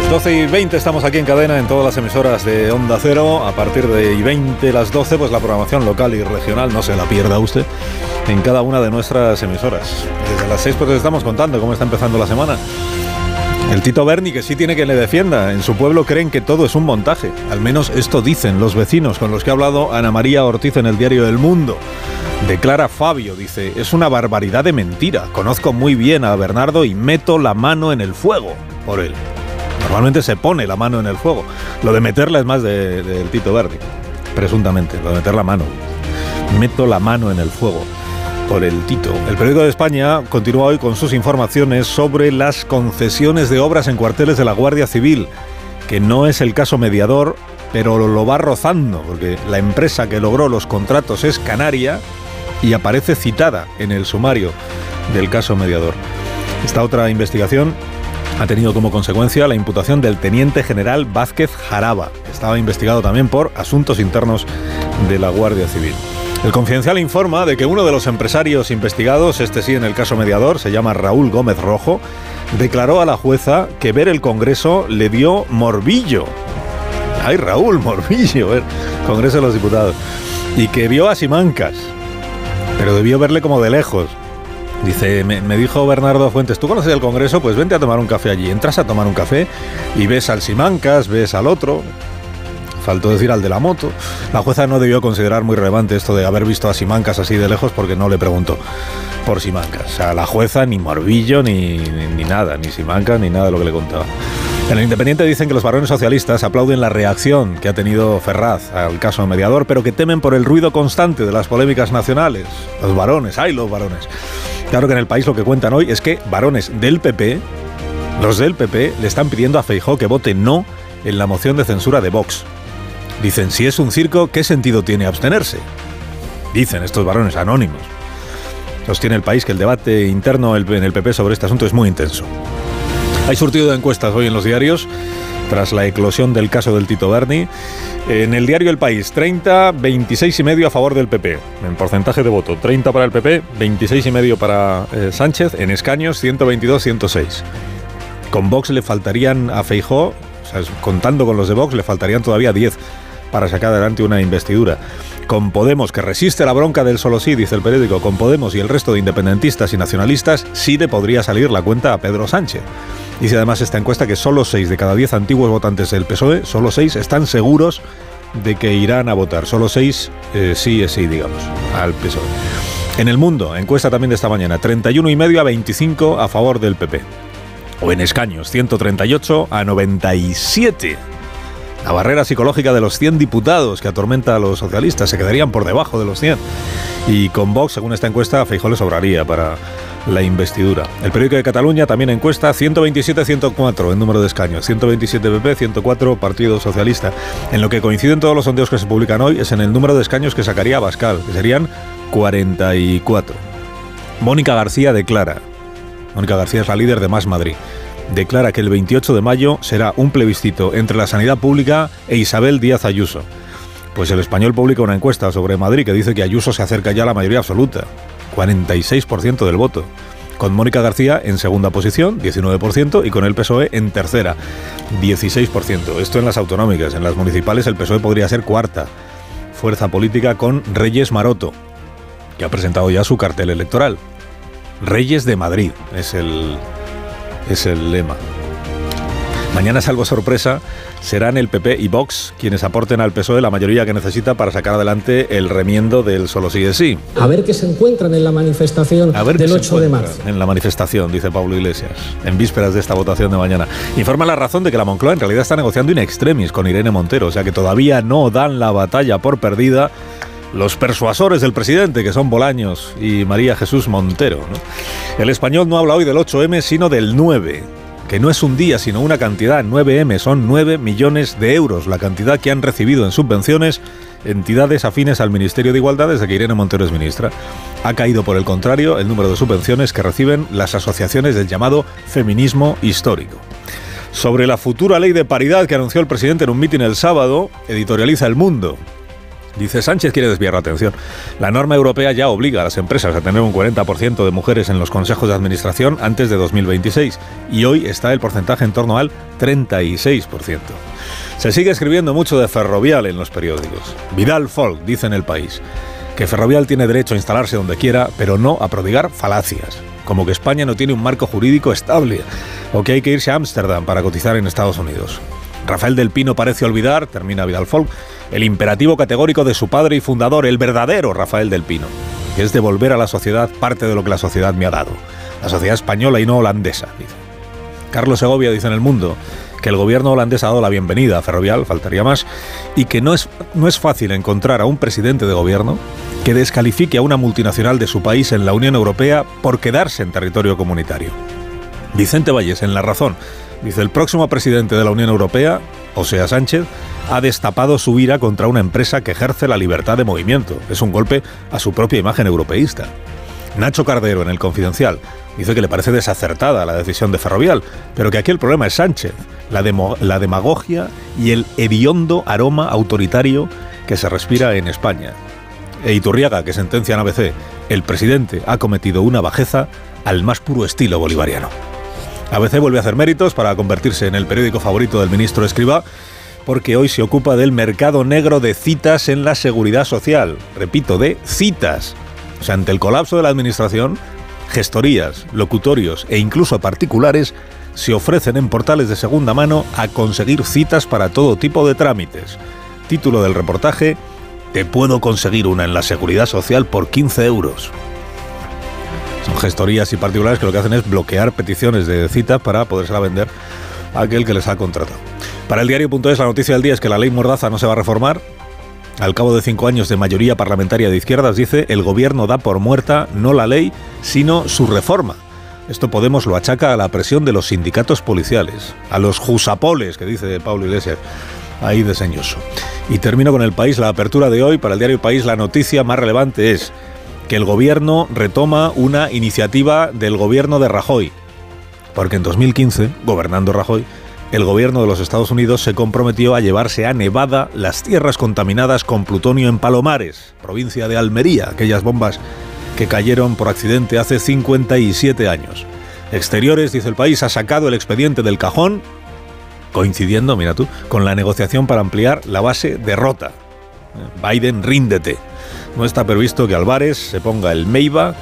Las 12 y 20 estamos aquí en cadena en todas las emisoras de Onda Cero. A partir de y 20 las 12, pues la programación local y regional, no se la pierda usted, en cada una de nuestras emisoras. Desde las 6 pues les estamos contando cómo está empezando la semana. El Tito Berni, que sí tiene que le defienda. En su pueblo creen que todo es un montaje. Al menos esto dicen los vecinos con los que ha hablado Ana María Ortiz en el diario El Mundo. Declara Fabio, dice, es una barbaridad de mentira. Conozco muy bien a Bernardo y meto la mano en el fuego por él. Normalmente se pone la mano en el fuego. Lo de meterla es más del de, Tito Berni, presuntamente, lo de meter la mano. Meto la mano en el fuego por el Tito. El periódico de España continúa hoy con sus informaciones sobre las concesiones de obras en cuarteles de la Guardia Civil, que no es el caso mediador, pero lo va rozando, porque la empresa que logró los contratos es Canaria y aparece citada en el sumario del caso mediador. Esta otra investigación ha tenido como consecuencia la imputación del teniente general Vázquez Jaraba, estaba investigado también por asuntos internos de la Guardia Civil. El Confidencial informa de que uno de los empresarios investigados, este sí en el caso mediador, se llama Raúl Gómez Rojo, declaró a la jueza que ver el Congreso le dio morbillo. Ay, Raúl, morbillo, ver, Congreso de los Diputados. Y que vio a Simancas, pero debió verle como de lejos. Dice, me, dijo Bernardo Fuentes, ¿tú conoces el Congreso? Pues vente a tomar un café allí. Entras a tomar un café y ves al Simancas, ves al otro. Faltó decir al de la moto. La jueza no debió considerar muy relevante esto de haber visto a Simancas así de lejos porque no le preguntó por Simancas. O sea, la jueza ni morbillo ni, ni, nada, ni Simancas ni nada de lo que le contaba. En el Independiente dicen que los varones socialistas aplauden la reacción que ha tenido Ferraz al caso mediador, pero que temen por el ruido constante de las polémicas nacionales. Los varones, hay los varones. Claro que en el país lo que cuentan hoy es que varones del PP, los del PP, le están pidiendo a Feijó que vote no en la moción de censura de Vox. Dicen, si es un circo, ¿qué sentido tiene abstenerse? Dicen estos varones anónimos. Sostiene el país que el debate interno en el PP sobre este asunto es muy intenso. Hay surtido de encuestas hoy en los diarios tras la eclosión del caso del Tito Berni. En el diario El País, 30, 26 y medio a favor del PP. En porcentaje de voto, 30 para el PP, 26 y medio para eh, Sánchez. En escaños, 122, 106. Con Vox le faltarían a Feijó, o sea, contando con los de Vox, le faltarían todavía 10 para sacar adelante una investidura. Con Podemos, que resiste la bronca del solo sí, dice el periódico, con Podemos y el resto de independentistas y nacionalistas, sí le podría salir la cuenta a Pedro Sánchez. Dice además esta encuesta que solo 6 de cada 10 antiguos votantes del PSOE, solo 6 están seguros de que irán a votar. Solo 6 eh, sí es sí, digamos, al PSOE. En el mundo, encuesta también de esta mañana, 31 y medio a 25 a favor del PP. O en escaños, 138 a 97. La barrera psicológica de los 100 diputados que atormenta a los socialistas se quedarían por debajo de los 100. Y con Vox, según esta encuesta, a Feijóo le sobraría para la investidura. El periódico de Cataluña también encuesta 127-104 en número de escaños, 127 PP, 104 Partido Socialista. En lo que coinciden todos los sondeos que se publican hoy es en el número de escaños que sacaría Bascal, que serían 44. Mónica García declara, Mónica García es la líder de Más Madrid, declara que el 28 de mayo será un plebiscito entre la sanidad pública e Isabel Díaz Ayuso. Pues el español publica una encuesta sobre Madrid que dice que Ayuso se acerca ya a la mayoría absoluta. 46% del voto. Con Mónica García en segunda posición, 19%, y con el PSOE en tercera, 16%. Esto en las autonómicas. En las municipales el PSOE podría ser cuarta fuerza política con Reyes Maroto, que ha presentado ya su cartel electoral. Reyes de Madrid es el, es el lema. Mañana, salvo sorpresa, serán el PP y Vox quienes aporten al PSOE la mayoría que necesita para sacar adelante el remiendo del solo sí es sí. A ver qué se encuentran en la manifestación del 8 de marzo. En la manifestación, dice Pablo Iglesias, en vísperas de esta votación de mañana. Informa la razón de que la Moncloa en realidad está negociando in extremis con Irene Montero, o sea que todavía no dan la batalla por perdida los persuasores del presidente, que son Bolaños y María Jesús Montero. El español no habla hoy del 8M, sino del 9 que no es un día, sino una cantidad, 9M, son 9 millones de euros, la cantidad que han recibido en subvenciones entidades afines al Ministerio de Igualdad desde que Irene Montero es ministra. Ha caído, por el contrario, el número de subvenciones que reciben las asociaciones del llamado feminismo histórico. Sobre la futura ley de paridad que anunció el presidente en un mitin el sábado, editorializa El Mundo. Dice Sánchez quiere desviar la atención. La norma europea ya obliga a las empresas a tener un 40% de mujeres en los consejos de administración antes de 2026 y hoy está el porcentaje en torno al 36%. Se sigue escribiendo mucho de Ferrovial en los periódicos. Vidal Folk dice en el país que Ferrovial tiene derecho a instalarse donde quiera, pero no a prodigar falacias, como que España no tiene un marco jurídico estable o que hay que irse a Ámsterdam para cotizar en Estados Unidos. Rafael del Pino parece olvidar, termina Vidal Folk, el imperativo categórico de su padre y fundador, el verdadero Rafael del Pino, que es devolver a la sociedad parte de lo que la sociedad me ha dado, la sociedad española y no holandesa, dice. Carlos Segovia dice en El Mundo que el gobierno holandés ha dado la bienvenida a Ferrovial, faltaría más, y que no es, no es fácil encontrar a un presidente de gobierno que descalifique a una multinacional de su país en la Unión Europea por quedarse en territorio comunitario. Vicente Valles, en La Razón, dice el próximo presidente de la Unión Europea, o sea Sánchez, ha destapado su ira contra una empresa que ejerce la libertad de movimiento. Es un golpe a su propia imagen europeísta. Nacho Cardero, en el Confidencial, dice que le parece desacertada la decisión de Ferrovial, pero que aquí el problema es Sánchez, la, la demagogia y el hediondo aroma autoritario que se respira en España. E Iturriaga, que sentencia en ABC, el presidente ha cometido una bajeza al más puro estilo bolivariano. ABC vuelve a hacer méritos para convertirse en el periódico favorito del ministro Escriba porque hoy se ocupa del mercado negro de citas en la seguridad social. Repito, de citas. O sea, ante el colapso de la administración, gestorías, locutorios e incluso particulares se ofrecen en portales de segunda mano a conseguir citas para todo tipo de trámites. Título del reportaje, Te puedo conseguir una en la seguridad social por 15 euros. Son gestorías y particulares que lo que hacen es bloquear peticiones de citas para podérsela vender a aquel que les ha contratado. Para el diario.es la noticia del día es que la ley Mordaza no se va a reformar. Al cabo de cinco años de mayoría parlamentaria de izquierdas, dice, el gobierno da por muerta no la ley, sino su reforma. Esto Podemos lo achaca a la presión de los sindicatos policiales, a los jusapoles, que dice Pablo Iglesias, ahí deseñoso. Y termino con el país, la apertura de hoy, para el diario País, la noticia más relevante es que el gobierno retoma una iniciativa del gobierno de Rajoy, porque en 2015, gobernando Rajoy, el gobierno de los Estados Unidos se comprometió a llevarse a Nevada las tierras contaminadas con plutonio en Palomares, provincia de Almería, aquellas bombas que cayeron por accidente hace 57 años. Exteriores, dice el país, ha sacado el expediente del cajón, coincidiendo, mira tú, con la negociación para ampliar la base de Rota. Biden, ríndete. No está previsto que Álvarez se ponga el Meiba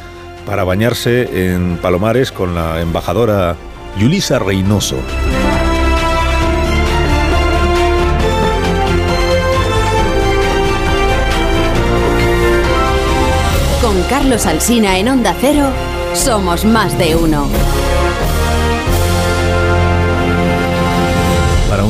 para bañarse en Palomares con la embajadora Yulisa Reynoso. Carlos Alsina en Onda Cero, somos más de uno.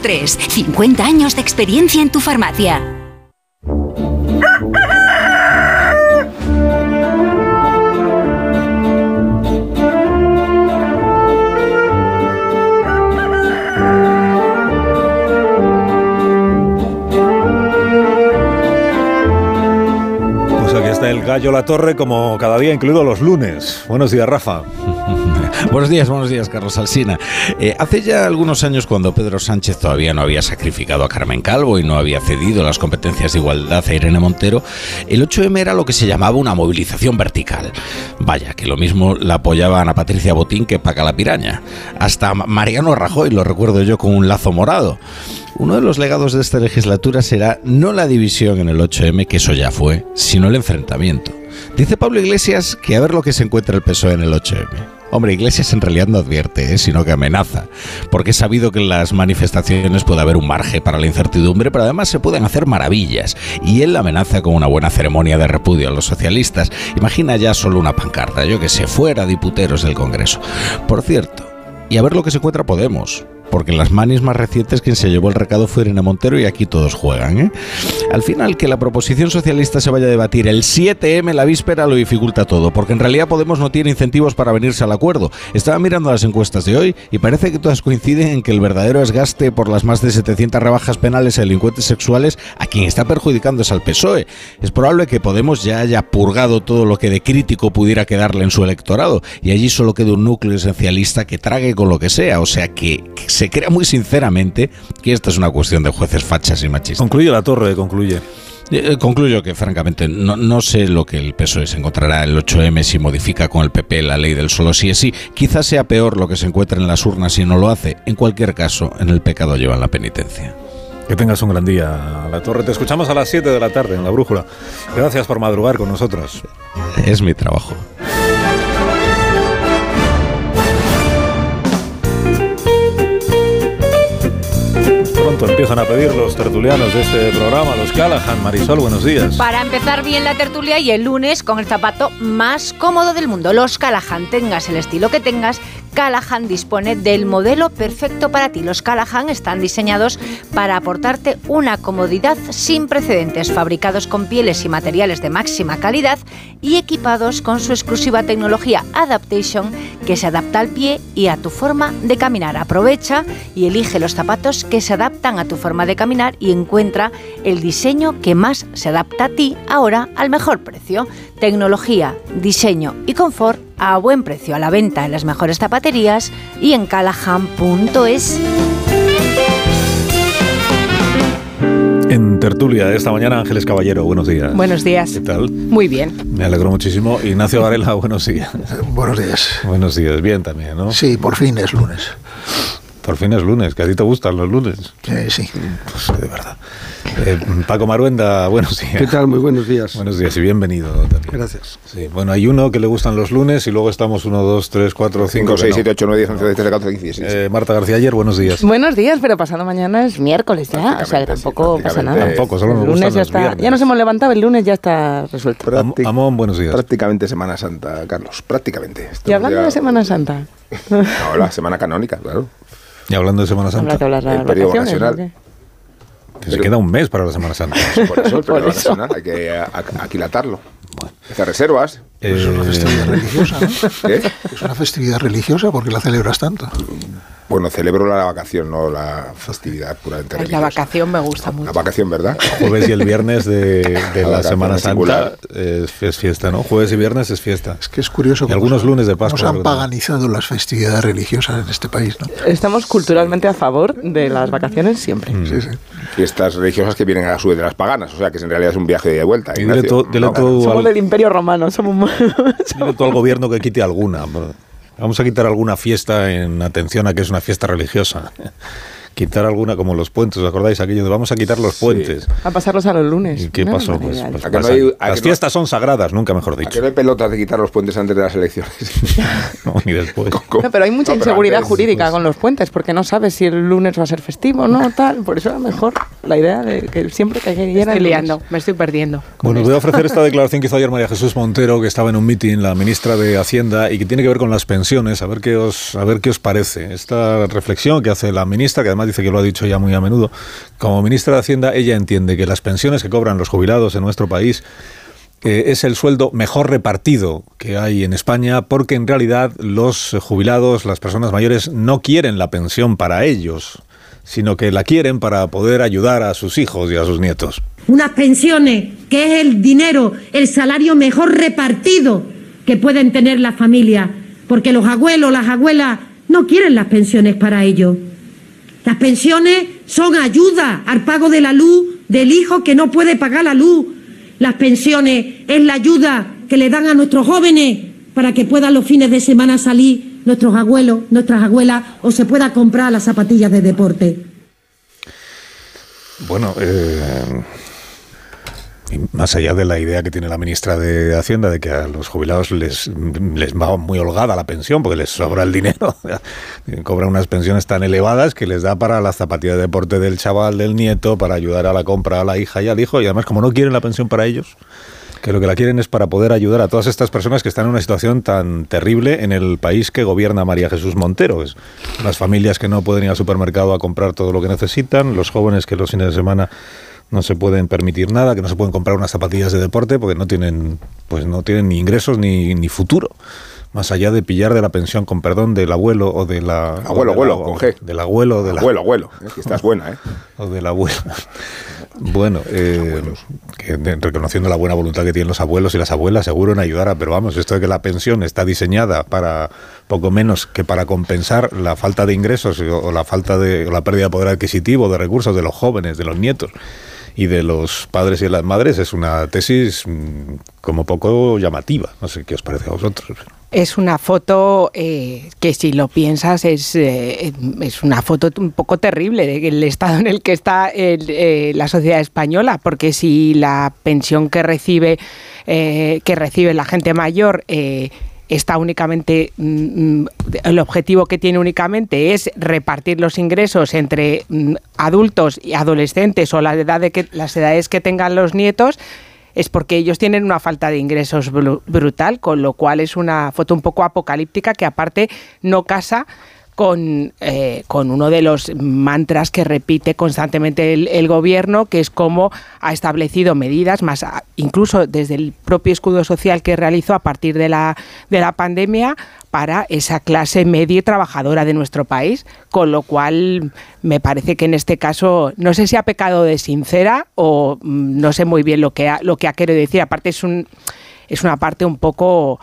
3. 50 años de experiencia en tu farmacia. Pues aquí está el gallo La Torre como cada día, incluido los lunes. Buenos días, Rafa. buenos días, buenos días, Carlos Alsina. Eh, hace ya algunos años, cuando Pedro Sánchez todavía no había sacrificado a Carmen Calvo y no había cedido las competencias de igualdad a Irene Montero, el 8M era lo que se llamaba una movilización vertical. Vaya, que lo mismo la apoyaba Ana Patricia Botín que Paca la Piraña. Hasta Mariano Rajoy, lo recuerdo yo, con un lazo morado. Uno de los legados de esta legislatura será no la división en el 8M, que eso ya fue, sino el enfrentamiento. Dice Pablo Iglesias que a ver lo que se encuentra el PSOE en el 8M. Hombre, Iglesias en realidad no advierte, ¿eh? sino que amenaza, porque es sabido que en las manifestaciones puede haber un margen para la incertidumbre, pero además se pueden hacer maravillas, y él amenaza con una buena ceremonia de repudio a los socialistas. Imagina ya solo una pancarta, yo que sé, fuera diputeros del Congreso. Por cierto, y a ver lo que se encuentra Podemos porque en las manis más recientes quien se llevó el recado fue Irene Montero y aquí todos juegan. ¿eh? Al final, que la proposición socialista se vaya a debatir el 7M la víspera lo dificulta todo, porque en realidad Podemos no tiene incentivos para venirse al acuerdo. Estaba mirando las encuestas de hoy y parece que todas coinciden en que el verdadero desgaste por las más de 700 rebajas penales a delincuentes sexuales a quien está perjudicando es al PSOE. Es probable que Podemos ya haya purgado todo lo que de crítico pudiera quedarle en su electorado y allí solo quede un núcleo esencialista que trague con lo que sea, o sea que se crea muy sinceramente que esta es una cuestión de jueces fachas y machistas. Concluye la torre, concluye. Eh, concluyo que, francamente, no, no, sé lo que el PSOE se encontrará el 8M si modifica con el PP la ley del solo sí es sí. Quizás sea peor lo que se encuentra en las urnas si no lo hace. En cualquier caso, en el pecado llevan la penitencia. Que tengas un gran día, La Torre. Te escuchamos a las 7 de la tarde en La Brújula. Gracias por madrugar con nosotros. Es mi trabajo. Empiezan a pedir los tertulianos de este programa, los Callahan. Marisol, buenos días. Para empezar bien la tertulia y el lunes con el zapato más cómodo del mundo, los Callahan. Tengas el estilo que tengas, Callahan dispone del modelo perfecto para ti. Los Callahan están diseñados para aportarte una comodidad sin precedentes, fabricados con pieles y materiales de máxima calidad y equipados con su exclusiva tecnología Adaptation que se adapta al pie y a tu forma de caminar. Aprovecha y elige los zapatos que se adaptan a tu forma de caminar y encuentra el diseño que más se adapta a ti ahora al mejor precio. Tecnología, diseño y confort a buen precio a la venta en las mejores zapaterías y en callahan.es. Tertulia esta mañana Ángeles Caballero, buenos días. Buenos días. ¿Qué tal? Muy bien. Me alegro muchísimo. Ignacio Varela, buenos días. buenos días. Buenos días, bien también, ¿no? Sí, por fin es lunes. Por fin es lunes, que a ti te gustan los lunes. Eh, sí. Pues de verdad. Eh, Paco Maruenda, buenos días. ¿Qué tal? Muy buenos días. Buenos días y bienvenido también. Gracias. Sí, bueno, hay uno que le gustan los lunes y luego estamos 1, 2, 3, 4, 5, 6, 7, 8, 9, 10, 11, 12, 13, 14, 15, 16. Eh, Marta García ayer, buenos días. Buenos días, pero pasado mañana es miércoles ya, o sea que tampoco sí, pasa nada. Tampoco, solo nos el lunes ya está, viernes. ya nos hemos levantado, el lunes ya está resuelto. Práctic- Amón, buenos días. Prácticamente Semana Santa, Carlos. Prácticamente. Y hablando ya- de Semana Santa, No, la Semana Canónica, claro. Y hablando de Semana Santa, habrá que hablar de El periodo vacacional. que se queda un mes para la Semana Santa. Por eso el periodo vacacional hay que a- a- aquilatarlo. Hacer reservas. Es una Eh, festividad religiosa, ¿no? ¿Qué? Es una festividad religiosa porque la celebras tanto. Bueno, celebro la vacación, no la festividad puramente Ay, La religiosa. vacación me gusta La mucho. vacación, ¿verdad? jueves y el viernes de, de la Semana Santa es, es fiesta, ¿no? Jueves y viernes es fiesta. Es que es curioso Y algunos lunes de Pascua, se han paganizado las festividades religiosas en este país, ¿no? Estamos culturalmente a favor de las vacaciones siempre. Mm. Sí, sí. Fiestas religiosas que vienen a su vez de las paganas, o sea que en realidad es un viaje de vuelta. Y dile No, tú Somos al- del Imperio Romano, somos dile tú al gobierno que quite alguna. Vamos a quitar alguna fiesta en atención a que es una fiesta religiosa. Quitar alguna como los puentes, ¿os acordáis? Aquello de vamos a quitar los puentes. a pasarlos a los lunes. ¿Y qué pasó? Pues, pues ¿A que no hay- a las que no- fiestas son sagradas, nunca mejor ¿A qué dicho. no hay pelotas de quitar los puentes antes de las elecciones? No, ni después. No, pero hay mucha No, pero inseguridad antes, jurídica pues, con los puentes, porque no sabes si el lunes va a ser festivo o no, tal. Por eso era mejor la idea de que siempre que Me llena estoy liando, me estoy perdiendo. Bueno, os voy a ofrecer esta declaración que hizo ayer María Jesús Montero, que estaba en un meeting, la ministra de Hacienda, y que tiene que ver con las pensiones, a ver qué os, a ver qué os parece. Esta reflexión que hace la ministra, que además dice que lo ha dicho ya muy a menudo, como ministra de Hacienda, ella entiende que las pensiones que cobran los jubilados en nuestro país eh, es el sueldo mejor repartido que hay en España, porque en realidad los jubilados, las personas mayores, no quieren la pensión para ellos, sino que la quieren para poder ayudar a sus hijos y a sus nietos. unas pensiones que es el dinero, el salario mejor repartido que pueden tener las familias, porque los abuelos, las abuelas no quieren las pensiones para ellos. Las pensiones son ayuda al pago de la luz del hijo que no puede pagar la luz. Las pensiones es la ayuda que le dan a nuestros jóvenes para que puedan los fines de semana salir nuestros abuelos, nuestras abuelas o se pueda comprar las zapatillas de deporte. Bueno, eh, Y más allá de la idea que tiene la ministra de Hacienda de que a los jubilados les, les va muy holgada la pensión porque les sobra el dinero, cobran unas pensiones tan elevadas que les da para la zapatilla de deporte del chaval, del nieto, para ayudar a la compra a la hija y al hijo, y además como no quieren la pensión para ellos, que lo que la quieren es para poder ayudar a todas estas personas que están en una situación tan terrible en el país que gobierna María Jesús Montero. Es las familias que no pueden ir al supermercado a comprar todo lo que necesitan, los jóvenes que los fines de semana no se pueden permitir nada, que no se pueden comprar unas zapatillas de deporte porque no tienen, pues no tienen ni ingresos ni, ni futuro. Más allá de pillar de la pensión, con perdón, del abuelo o de la... Abuelo, abuelo, con G. Del abuelo, de la... Abuelo, abuelo. Es que estás buena, ¿eh? O de la abuela. Bueno, eh, que reconociendo la buena voluntad que tienen los abuelos y las abuelas, seguro en ayudar a, pero vamos, esto de que la pensión está diseñada para poco menos que para compensar la falta de ingresos o, o la falta de o la pérdida de poder adquisitivo, de recursos de los jóvenes, de los nietos y de los padres y de las madres, es una tesis mm, como poco llamativa. No sé qué os parece a vosotros. Es una foto eh, que si lo piensas es, eh, es una foto un poco terrible del estado en el que está eh, la sociedad española, porque si la pensión que recibe, que recibe la gente mayor está únicamente, mm, mm, el objetivo que tiene únicamente es repartir los ingresos entre mm, adultos y adolescentes o la edad de que, las edades que tengan los nietos, es porque ellos tienen una falta de ingresos bru- brutal, con lo cual es una foto un poco apocalíptica que aparte no casa con, eh, con uno de los mantras que repite constantemente el, gobierno, que es cómo ha establecido medidas, más incluso desde el propio escudo social que realizó a partir de la, de la pandemia, para esa clase media y trabajadora de nuestro país, con lo cual me parece que en este caso no sé si ha pecado de sincera o mm, no sé muy bien lo que ha, lo que ha querido decir. Aparte es un es una parte un poco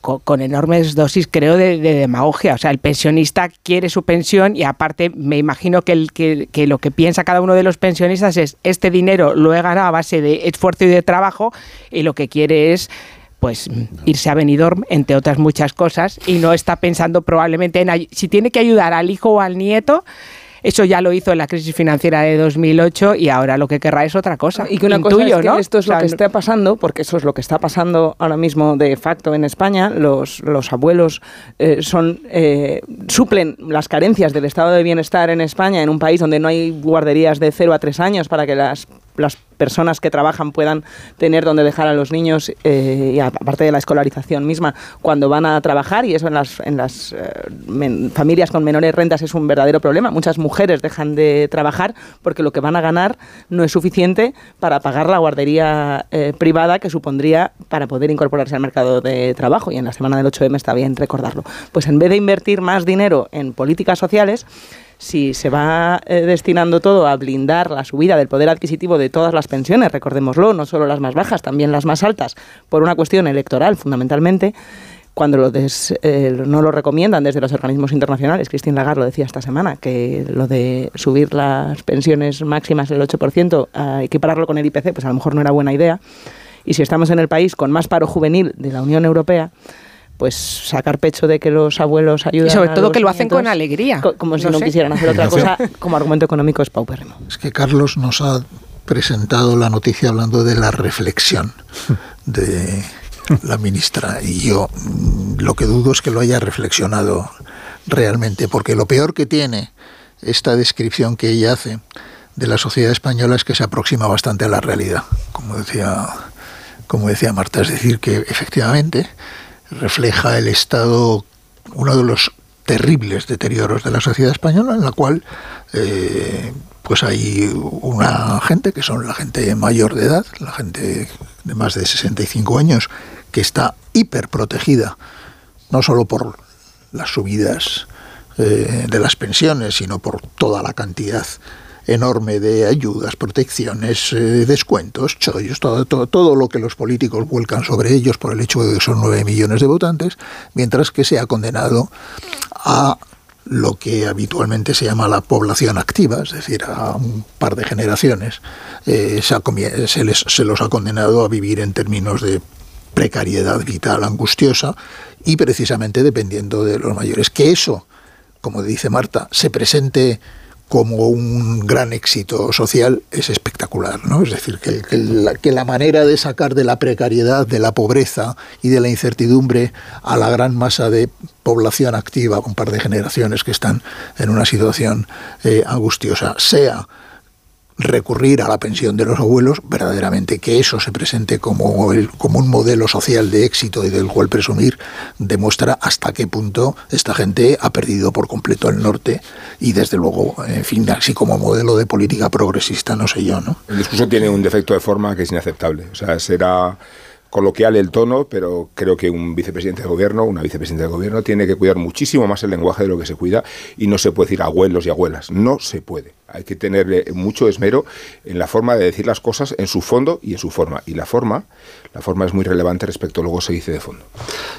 co- con, enormes dosis, creo, de, de demagogia. O sea, el pensionista quiere su pensión y aparte me imagino que, el, que, que lo que piensa cada uno de los pensionistas es este dinero lo he ganado a base de esfuerzo y de trabajo y lo que quiere es pues irse a Benidorm, entre otras muchas cosas, y no está pensando probablemente en si tiene que ayudar al hijo o al nieto. Eso ya lo hizo en la crisis financiera de 2008 y ahora lo que querrá es otra cosa. Y que una Intuyo, cosa es que ¿no? esto es O sea, lo que está pasando, porque eso es lo que está pasando ahora mismo de facto en España. Los, los abuelos eh, son eh, suplen las carencias del estado de bienestar en España, en un país donde no hay guarderías de 0 a 3 años para que las, las personas que trabajan puedan tener donde dejar a los niños, eh, y aparte de la escolarización misma, cuando van a trabajar, y eso en las, en las eh, familias con menores rentas es un verdadero problema. Muchas mujeres dejan de trabajar porque lo que van a ganar no es suficiente para pagar la guardería eh, privada que supondría para poder incorporarse al mercado de trabajo. Y en la semana del 8M está bien recordarlo. Pues en vez de invertir más dinero en políticas sociales, si se va eh, destinando todo a blindar la subida del poder adquisitivo de todas las pensiones, recordémoslo, no solo las más bajas, también las más altas, por una cuestión electoral fundamentalmente, cuando lo des- eh, no lo recomiendan desde los organismos internacionales, Christine Lagarde lo decía esta semana, que lo de subir las pensiones máximas el 8%, a equipararlo con el IPC, pues a lo mejor no era buena idea. Y si estamos en el país con más paro juvenil de la Unión Europea, pues sacar pecho de que los abuelos ayudan Y sobre a todo los que lo hacen nietos, con alegría. co- como si No no, quisieran hacer otra cosa, como argumento económico es paupérrimo. Es que Carlos nos ha presentado la noticia hablando de la reflexión de la ministra y yo mm, lo que dudo es que lo haya reflexionado realmente, porque lo peor que tiene esta descripción que ella hace de la sociedad española es que se aproxima bastante a la realidad, como decía, como decía Marta, es decir, que efectivamente refleja el estado, uno de los terribles deterioros de la sociedad española, en la cual eh, pues hay una gente que son la gente mayor de edad, la gente de más de 65 años, que está hiperprotegida, no solo por las subidas eh, de las pensiones, sino por toda la cantidad enorme de ayudas, protecciones, eh, descuentos, chollos, todo, todo, todo lo que los políticos vuelcan sobre ellos por el hecho de que son nueve millones de votantes, mientras que se ha condenado a lo que habitualmente se llama la población activa, es decir, a un par de generaciones, eh, se, se les- se los ha condenado a vivir en términos de precariedad vital angustiosa y precisamente dependiendo de los mayores. Que eso, como dice Marta, se presente como un gran éxito social es espectacular, ¿no? Es decir, que, la, manera de sacar de la precariedad, de la pobreza y de la incertidumbre a la gran masa de población activa, un par de generaciones que están en una situación eh, angustiosa, sea recurrir a la pensión de los abuelos, verdaderamente que eso se presente como, el, como un modelo social de éxito y del cual presumir, demuestra hasta qué punto esta gente ha perdido por completo el norte y desde luego, en fin, así como modelo de política progresista, no sé yo, ¿no? El discurso tiene un defecto de forma que es inaceptable. O sea, será coloquial el tono, pero creo que un vicepresidente de gobierno, una vicepresidenta de gobierno, tiene que cuidar muchísimo más el lenguaje de lo que se cuida y no se puede decir abuelos y abuelas. No se puede. Hay que tener mucho esmero en la forma de decir las cosas, en su fondo y en su forma. Y la forma, la forma es muy relevante respecto a luego se dice de fondo.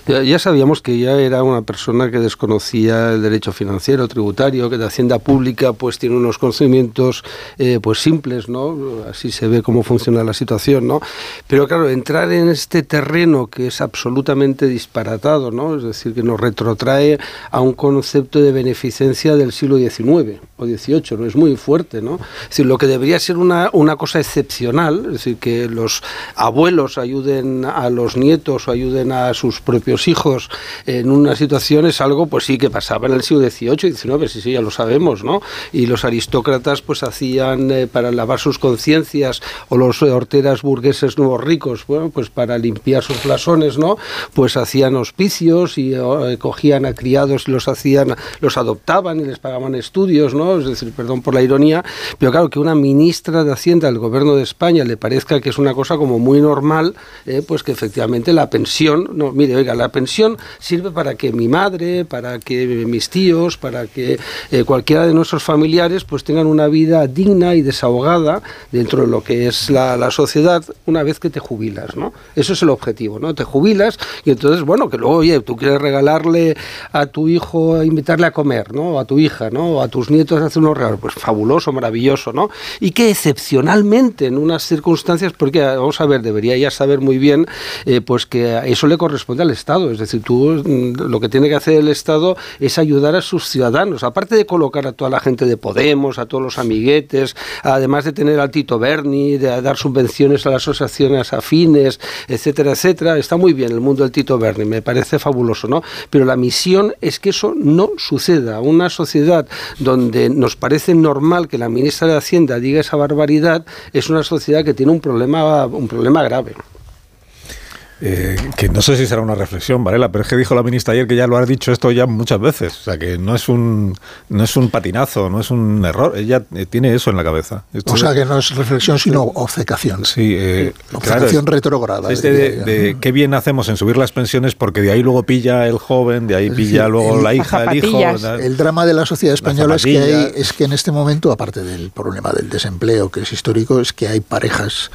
Ya, sabíamos que ya era una persona que desconocía el derecho financiero, tributario, que de Hacienda Pública pues tiene unos conocimientos eh, pues simples, ¿no? Así se ve cómo funciona la situación, ¿no? Pero claro, entrar en este terreno que es absolutamente disparatado, ¿no? Es decir, que nos retrotrae a un concepto de beneficencia del siglo XIX o XVIII, ¿no? Es muy fuerte, ¿no? Es decir, lo que debería ser una, una cosa excepcional, es decir, que los abuelos ayuden a los nietos o ayuden a sus propios hijos en una situación es algo, pues sí, que pasaba en el siglo XVIII y XIX, sí, sí, ya lo sabemos, ¿no? Y los aristócratas, pues hacían eh, para lavar sus conciencias, o los horteras burgueses nuevos ricos, bueno, pues para limpiar sus blasones, ¿no? Pues hacían hospicios y eh, cogían a criados y los hacían, los adoptaban y les pagaban estudios, ¿no? Es decir, perdón por la ironía, pero claro, que una ministra de Hacienda del Gobierno de España le parezca que es una cosa como muy normal, eh, pues que efectivamente la pensión, no, mire, oiga, la pensión sirve para que mi madre, para que mis tíos, para que eh, cualquiera de nuestros familiares pues tengan una vida digna y desahogada dentro de lo que es la, sociedad una vez que te jubilas, ¿no? Eso es el objetivo, ¿no? Te jubilas y entonces, bueno, que luego, oye, tú quieres regalarle a tu hijo, invitarle a comer, ¿no? a tu hija, ¿no? O a tus nietos hacer unos regalos, pues fabuloso, maravilloso, ¿no? Y que excepcionalmente en unas circunstancias, porque vamos a ver, debería ya saber muy bien, eh, pues que eso le corresponde al Estado. Es decir, tú mm, lo que tiene que hacer el Estado es ayudar a sus ciudadanos, aparte de colocar a toda la gente de Podemos, a todos los amiguetes, además de tener al Tito Berni, de dar subvenciones a las asociaciones afines, etcétera, etcétera. Está muy bien el mundo del Tito Berni, me parece fabuloso, ¿no? Pero la misión es que eso no suceda. Una sociedad donde nos parece normal que la ministra de Hacienda diga esa barbaridad, es una sociedad que tiene un problema, un problema grave. Eh, que no sé si será una reflexión, Varela, pero es que dijo la ministra ayer que ya lo ha dicho esto ya muchas veces. O sea, que no es un, no es un patinazo, no es un error. Ella eh, tiene eso en la cabeza. o sea, que no es reflexión, sino obcecación. Sí, eh, obcecación retrograda. Es de, qué bien hacemos en subir las pensiones porque de ahí luego pilla el joven, de ahí pilla luego la hija, el hijo. El drama de la sociedad española es que, hay, es que en este momento, aparte del problema del desempleo, que es histórico, es que hay parejas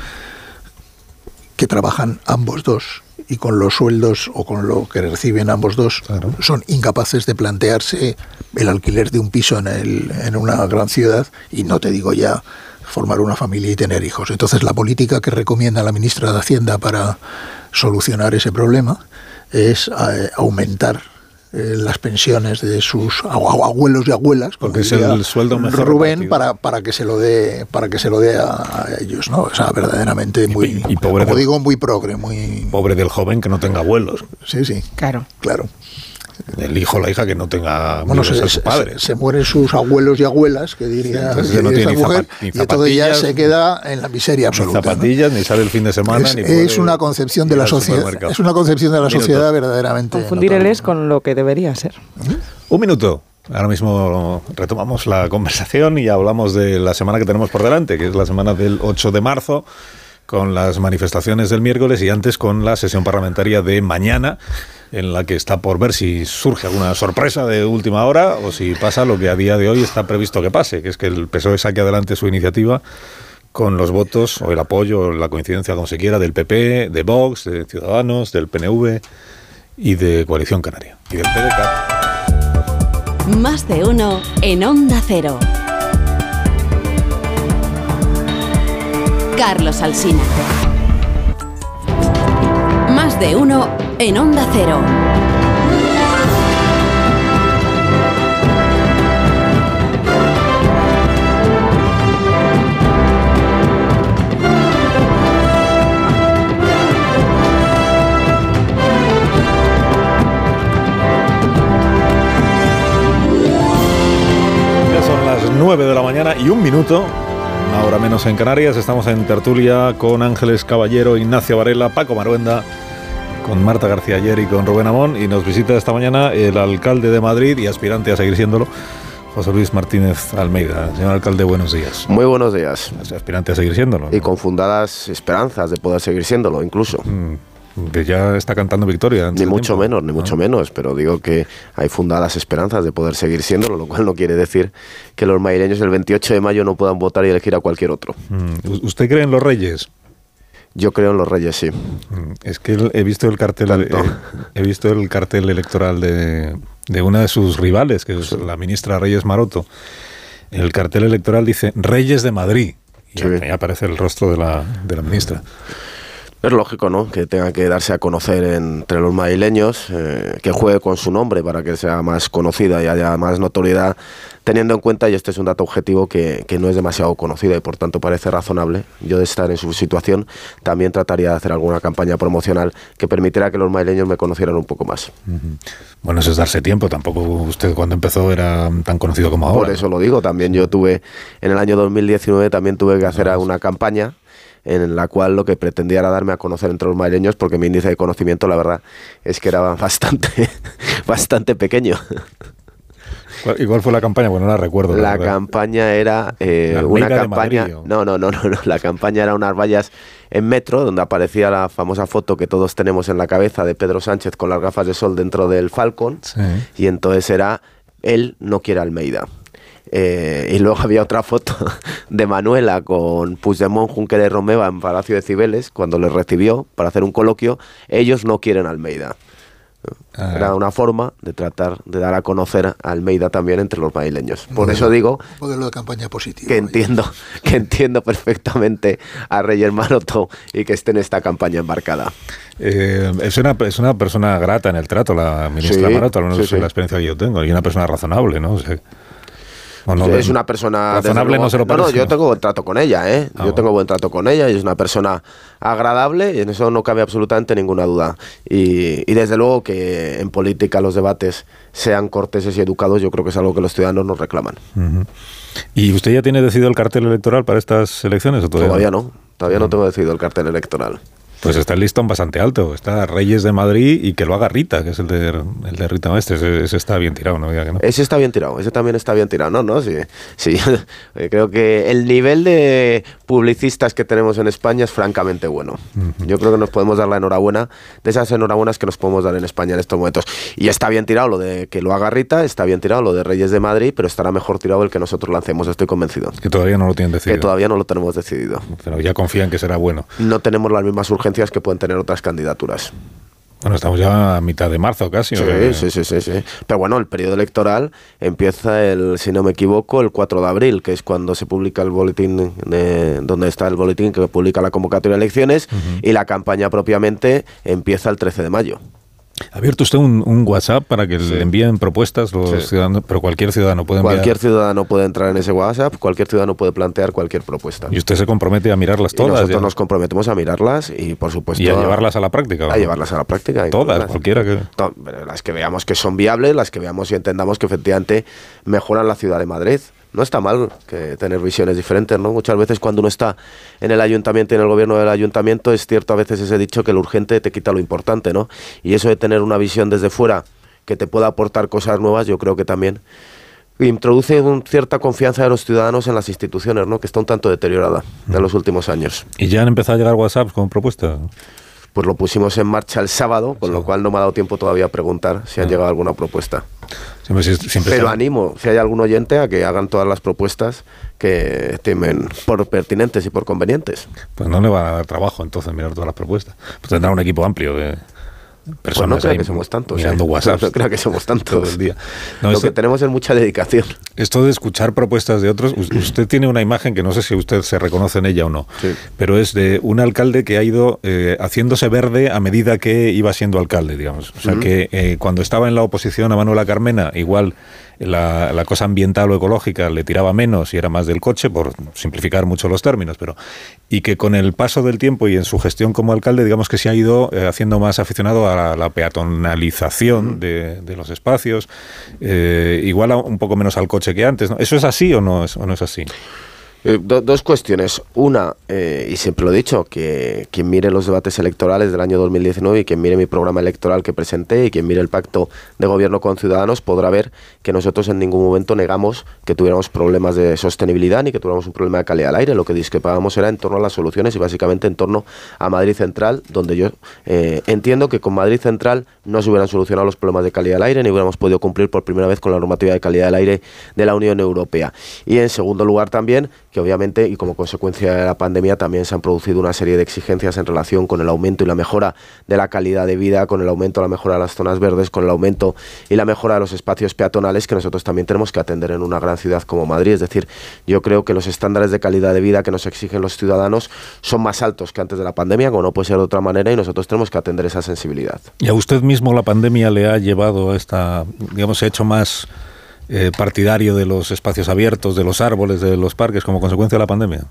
que trabajan ambos dos y con los sueldos o con lo que reciben ambos dos son incapaces de plantearse el alquiler de un piso en, el, en una gran ciudad y no te digo ya formar una familia y tener hijos. Entonces la política que recomienda la ministra de Hacienda para solucionar ese problema es eh, aumentar eh, las pensiones de sus abuelos y abuelas porque es el sueldo mejor Rubén para, para que se lo dé para que se lo dé a, ellos no o sea verdaderamente muy y, pobre como digo muy progre muy pobre del joven que no tenga abuelos. Sí sí. Claro. Claro el hijo o la hija que no tenga bueno, se, sus padres. Se, mueren sus abuelos y abuelas, que diría esta mujer, y todo ya se queda en la miseria absoluta. Ni zapatillas, ni sale el fin de semana. Es, es una concepción de la sociedad. Es una concepción de la sociedad verdaderamente. Confundir el es con lo que debería ser. Un minuto. Ahora mismo retomamos la conversación y hablamos de la semana que tenemos por delante, que es la semana del 8 de marzo con las manifestaciones del miércoles y antes con la sesión parlamentaria de mañana en la que está por ver si surge alguna sorpresa de última hora o si pasa lo que a día de hoy está previsto que pase, que es que el PSOE saque adelante su iniciativa con los votos o el apoyo o la coincidencia, como se quiera, del PP, de Vox, de Ciudadanos, del PNV y de Coalición Canaria y del PDK. Más de uno en Onda Cero. Carlos Alsina. Más de uno en Onda Cero. Ya son las nueve de la mañana y un minuto. Ahora menos en Canarias, estamos en tertulia con Ángeles Caballero, Ignacio Varela, Paco Maruenda con Marta García ayer y con Rubén Amón. Y nos visita esta mañana el alcalde de Madrid y aspirante a seguir siéndolo, José Luis Martínez Almeida. Señor alcalde, buenos días. Muy buenos días. aspirante a seguir siéndolo. Y con fundadas esperanzas de poder seguir siéndolo, incluso. Mm, que ya está cantando victoria. Ni mucho menos, ni mucho menos, pero digo que hay fundadas esperanzas de poder seguir siéndolo, lo cual no quiere decir que los madrileños el 28 de mayo no puedan votar y elegir a cualquier otro. Mm, ¿Usted cree en los reyes? Yo creo en los reyes, sí. Mm, es que he visto el cartel, eh, he visto el cartel electoral de, de una de sus rivales, que es la ministra Reyes Maroto. El cartel electoral dice Reyes de Madrid. Y ahí aparece el rostro de la, de la ministra. Es lógico, ¿no? Que tenga que darse a conocer entre los madrileños, eh, que juegue con su nombre para que sea más conocida y haya más notoriedad, teniendo en cuenta, y este es un dato objetivo, que, no es demasiado conocida y por tanto parece razonable. Yo de estar en su situación también trataría de hacer alguna campaña promocional que permitiera que los madrileños me conocieran un poco más. Bueno, eso es darse tiempo. Tampoco usted cuando empezó era tan conocido como ahora. Por eso lo digo. También yo tuve, en el año 2019 también tuve que hacer una campaña en la cual lo que pretendía era darme a conocer entre los madrileños, porque mi índice de conocimiento, la verdad, es que era bastante, bastante pequeño. ¿Y cuál fue la campaña? Bueno, no la recuerdo. La, campaña era eh, una campaña. No, no, no, no, no. La campaña era unas vallas en metro, donde aparecía la famosa foto que todos tenemos en la cabeza de Pedro Sánchez con las gafas de sol dentro del Falcon. Y entonces era él no quiere Almeida. Eh, y luego había otra foto de Manuela con Puigdemont, Junqueras y Romeva en Palacio de Cibeles, cuando les recibió para hacer un coloquio. Ellos no quieren Almeida. Ah. Era una forma de tratar de dar a conocer a Almeida también entre los baileños. Por eso digo modelo de campaña positivo, que entiendo, que entiendo perfectamente a Reyes Maroto y que esté en esta campaña embarcada. Eh, es, una, es una persona grata en el trato, la ministra Maroto, al menos la experiencia que yo tengo, y una persona razonable, ¿no? Es una persona razonable no se lo parece, no, yo tengo buen trato con ella, ¿eh? Ah, yo tengo buen trato con ella y es una persona agradable y en eso no cabe absolutamente ninguna duda. Y, y desde luego que en política los debates sean corteses y educados, yo creo que es algo que los ciudadanos nos reclaman. ¿Y usted ya tiene decidido el cartel electoral para estas elecciones o todavía, todavía no? Todavía no tengo decidido el cartel electoral. Pues está el listón bastante alto. Está Reyes de Madrid y que lo haga Rita, que es el de, el de Rita Maestre. Ese, está bien tirado, ¿no? no. Ese está bien tirado, ese también está bien tirado. No, no, sí. sí. Creo que el nivel de publicistas que tenemos en España es francamente bueno. Yo creo que nos podemos dar la enhorabuena de esas enhorabuenas que nos podemos dar en España en estos momentos. Y está bien tirado lo de que lo haga Rita, está bien tirado lo de Reyes de Madrid, pero estará mejor tirado el que nosotros lancemos, estoy convencido. Que todavía no lo tienen decidido. Que todavía no lo tenemos decidido. Pero ya confían que será bueno. No tenemos las mismas urgencias que pueden tener otras candidaturas. Bueno, estamos ya a mitad de marzo casi. Sí, sí, sí, sí, sí, Pero bueno, el periodo electoral empieza el, si no me equivoco, el 4 de abril, que es cuando se publica el boletín, de, donde está el boletín que publica la convocatoria de elecciones, y la campaña propiamente empieza el 13 de mayo. ¿Ha abierto usted un, WhatsApp para que le envíen propuestas los ciudadanos? Pero cualquier ciudadano puede enviar. Cualquier ciudadano puede entrar en ese WhatsApp, cualquier ciudadano puede plantear cualquier propuesta. ¿Y usted se compromete a mirarlas todas? nosotros nos comprometemos a mirarlas y, por supuesto. ¿Y a llevarlas a la práctica? A llevarlas a la práctica. Todas, cualquiera que. las que veamos que son viables, las que veamos y entendamos que efectivamente mejoran la ciudad de Madrid no está mal que tener visiones diferentes, ¿no? Muchas veces cuando uno está en el ayuntamiento y en el gobierno del ayuntamiento es cierto a veces ese dicho que lo urgente te quita lo importante, ¿no? Y eso de tener una visión desde fuera que te pueda aportar cosas nuevas, yo creo que también introduce una cierta confianza de los ciudadanos en las instituciones, ¿no? Que está un tanto deteriorada en los últimos años. ¿Y ya han empezado a llegar WhatsApp con propuestas? Pues lo pusimos en marcha el sábado, con lo cual no me ha dado tiempo todavía a preguntar si han llegado alguna propuesta. Pero animo, si hay algún oyente, a que hagan todas las propuestas que estimen por pertinentes y por convenientes. Pues no le va a dar trabajo entonces mirar todas las propuestas. Pues tendrá un equipo amplio de, pues no creo que somos tantos. Mirando ¿eh? WhatsApp. No, creo que somos tantos. Todo el día. Lo que tenemos es mucha dedicación. Esto de escuchar propuestas de otros, usted tiene una imagen que no sé si usted se reconoce en ella o no, pero es de un alcalde que ha ido eh, haciéndose verde a medida que iba siendo alcalde, digamos. O sea, que eh, cuando estaba en la oposición a Manuela Carmena, igual la, cosa ambiental o ecológica le tiraba menos y era más del coche, por simplificar mucho los términos, pero y que con el paso del tiempo y en su gestión como alcalde, digamos que se ha ido eh, haciendo más aficionado a la, peatonalización de, los espacios, eh, igual un poco menos al coche que antes. ¿Eso es así o no es, o no es así? Eh, dos cuestiones. Una, eh, y siempre lo he dicho, que quien mire los debates electorales del año 2019 y quien mire mi programa electoral que presenté y quien mire el pacto de gobierno con Ciudadanos podrá ver que nosotros en ningún momento negamos que tuviéramos problemas de sostenibilidad ni que tuviéramos un problema de calidad del aire. Lo que discrepábamos era en torno a las soluciones y básicamente en torno a Madrid Central, donde yo eh, entiendo que con Madrid Central no se hubieran solucionado los problemas de calidad del aire ni hubiéramos podido cumplir por primera vez con la normativa de calidad del aire de la Unión Europea. Y en segundo lugar también que obviamente y como consecuencia de la pandemia también se han producido una serie de exigencias en relación con el aumento y la mejora de la calidad de vida, con el aumento y la mejora de las zonas verdes, con el aumento y la mejora de los espacios peatonales que nosotros también tenemos que atender en una gran ciudad como Madrid. Es decir, yo creo que los estándares de calidad de vida que nos exigen los ciudadanos son más altos que antes de la pandemia, como no puede ser de otra manera, y nosotros tenemos que atender esa sensibilidad. ¿Y a usted mismo la pandemia le ha llevado a esta, digamos, se ha hecho más eh, partidario de los espacios abiertos, de los árboles, de los parques como consecuencia de la pandemia?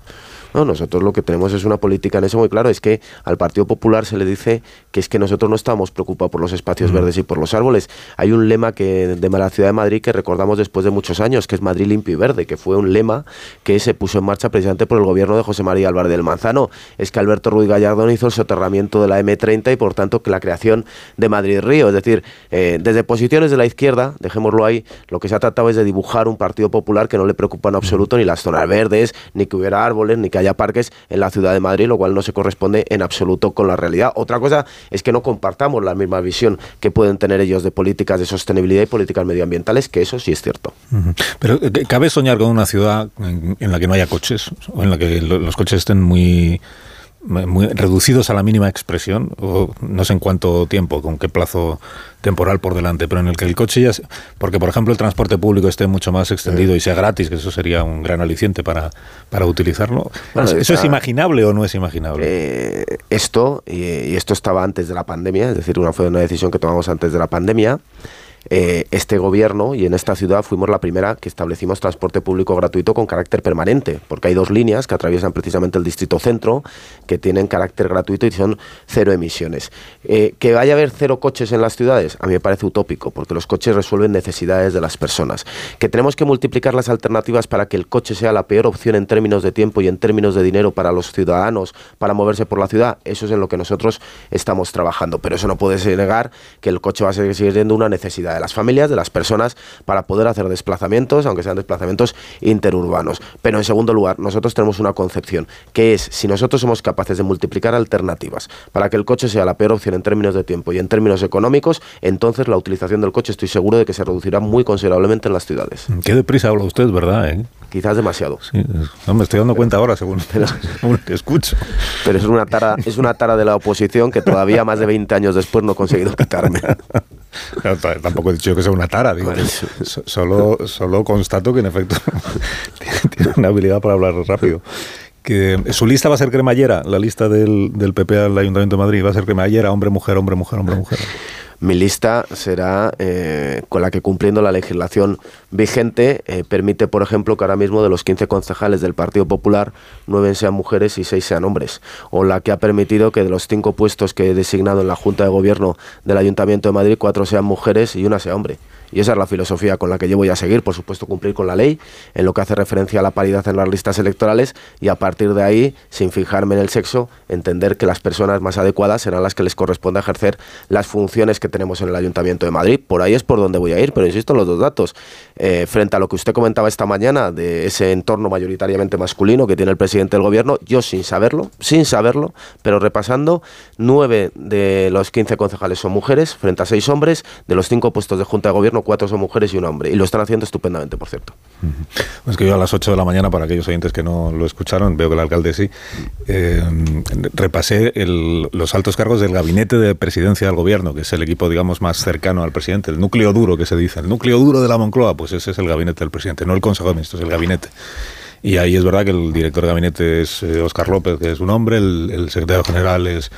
No, nosotros lo que tenemos es una política en eso muy claro, es que al Partido Popular se le dice que es que nosotros no estamos preocupados por los espacios verdes y por los árboles. Hay un lema que de la ciudad de Madrid que recordamos después de muchos años, que es Madrid limpio y verde, que fue un lema que se puso en marcha precisamente por el gobierno de José María Álvarez del Manzano. Es que Alberto Ruiz Gallardón hizo el soterramiento de la M30 y por tanto que la creación de Madrid Río. Es decir, eh, desde posiciones de la izquierda, dejémoslo ahí, lo que se ha tratado es de dibujar un Partido Popular que no le preocupa en absoluto ni las zonas verdes, ni que hubiera árboles, ni que haya parques en la ciudad de Madrid, lo cual no se corresponde en absoluto con la realidad. Otra cosa es que no compartamos la misma visión que pueden tener ellos de políticas de sostenibilidad y políticas medioambientales, que eso sí es cierto. Pero eh, ¿cabe soñar con una ciudad en, la que no haya coches o en la que los coches estén muy muy reducidos a la mínima expresión, o no sé en cuánto tiempo, con qué plazo temporal por delante, pero en el que el coche ya... porque, por ejemplo, el transporte público esté mucho más extendido y sea gratis, que eso sería un gran aliciente para, para utilizarlo. ¿Eso es imaginable o no es imaginable? Eh, esto, y, y, esto estaba antes de la pandemia, es decir, una, fue una decisión que tomamos antes de la pandemia, eh, este gobierno y en esta ciudad fuimos la primera que establecimos transporte público gratuito con carácter permanente, porque hay dos líneas que atraviesan precisamente el distrito centro que tienen carácter gratuito y son cero emisiones. Eh, que vaya a haber cero coches en las ciudades, a mí me parece utópico, porque los coches resuelven necesidades de las personas. Que tenemos que multiplicar las alternativas para que el coche sea la peor opción en términos de tiempo y en términos de dinero para los ciudadanos, para moverse por la ciudad, eso es en lo que nosotros estamos trabajando. Pero eso no puede negar que el coche va a seguir siendo una necesidad de las familias, de las personas, para poder hacer desplazamientos, aunque sean desplazamientos interurbanos. Pero en segundo lugar, nosotros tenemos una concepción, que es si nosotros somos capaces de multiplicar alternativas para que el coche sea la peor opción en términos de tiempo y en términos económicos, entonces la utilización del coche estoy seguro de que se reducirá muy considerablemente en las ciudades. Qué deprisa habla usted, ¿verdad? Eh? Quizás demasiado. Sí, no me estoy dando cuenta ahora, según, según te escucho. Pero es una tara, es una tara de la oposición que todavía más de 20 años después no he conseguido quitarme. tampoco he dicho que sea una tara, digo. Solo, solo constato que en efecto tiene una habilidad para hablar rápido. Que su lista va a ser cremallera, la lista del, del PP al Ayuntamiento de Madrid va a ser cremallera, hombre, mujer, hombre, mujer, hombre, mujer. Mi lista será eh, con la que cumpliendo la legislación vigente eh, permite, por ejemplo, que ahora mismo de los 15 concejales del Partido Popular, 9 sean mujeres y 6 sean hombres. O la que ha permitido que de los 5 puestos que he designado en la Junta de Gobierno del Ayuntamiento de Madrid, 4 sean mujeres y una sea hombre. Y esa es la filosofía con la que yo voy a seguir, por supuesto, cumplir con la ley, en lo que hace referencia a la paridad en las listas electorales y a partir de ahí, sin fijarme en el sexo, entender que las personas más adecuadas serán las que les corresponde ejercer las funciones que tenemos en el Ayuntamiento de Madrid. Por ahí es por donde voy a ir, pero insisto en los dos datos. Eh, frente a lo que usted comentaba esta mañana de ese entorno mayoritariamente masculino que tiene el presidente del gobierno, yo sin saberlo, sin saberlo, pero repasando, nueve de los 15 concejales son mujeres frente a seis hombres, de los cinco puestos de Junta de Gobierno cuatro son mujeres y un hombre. Y lo están haciendo estupendamente, por cierto. Es que yo a las 8 de la mañana, para aquellos oyentes que no lo escucharon, veo que el alcalde sí, eh, repasé los altos cargos del gabinete de presidencia del gobierno, que es el equipo, digamos, más cercano al presidente, el núcleo duro que se dice, el núcleo duro de la Moncloa, pues ese es el gabinete del presidente, no el Consejo de Ministros, el gabinete. Y ahí es verdad que el director de gabinete es Oscar eh, López, que es un hombre, el, secretario general es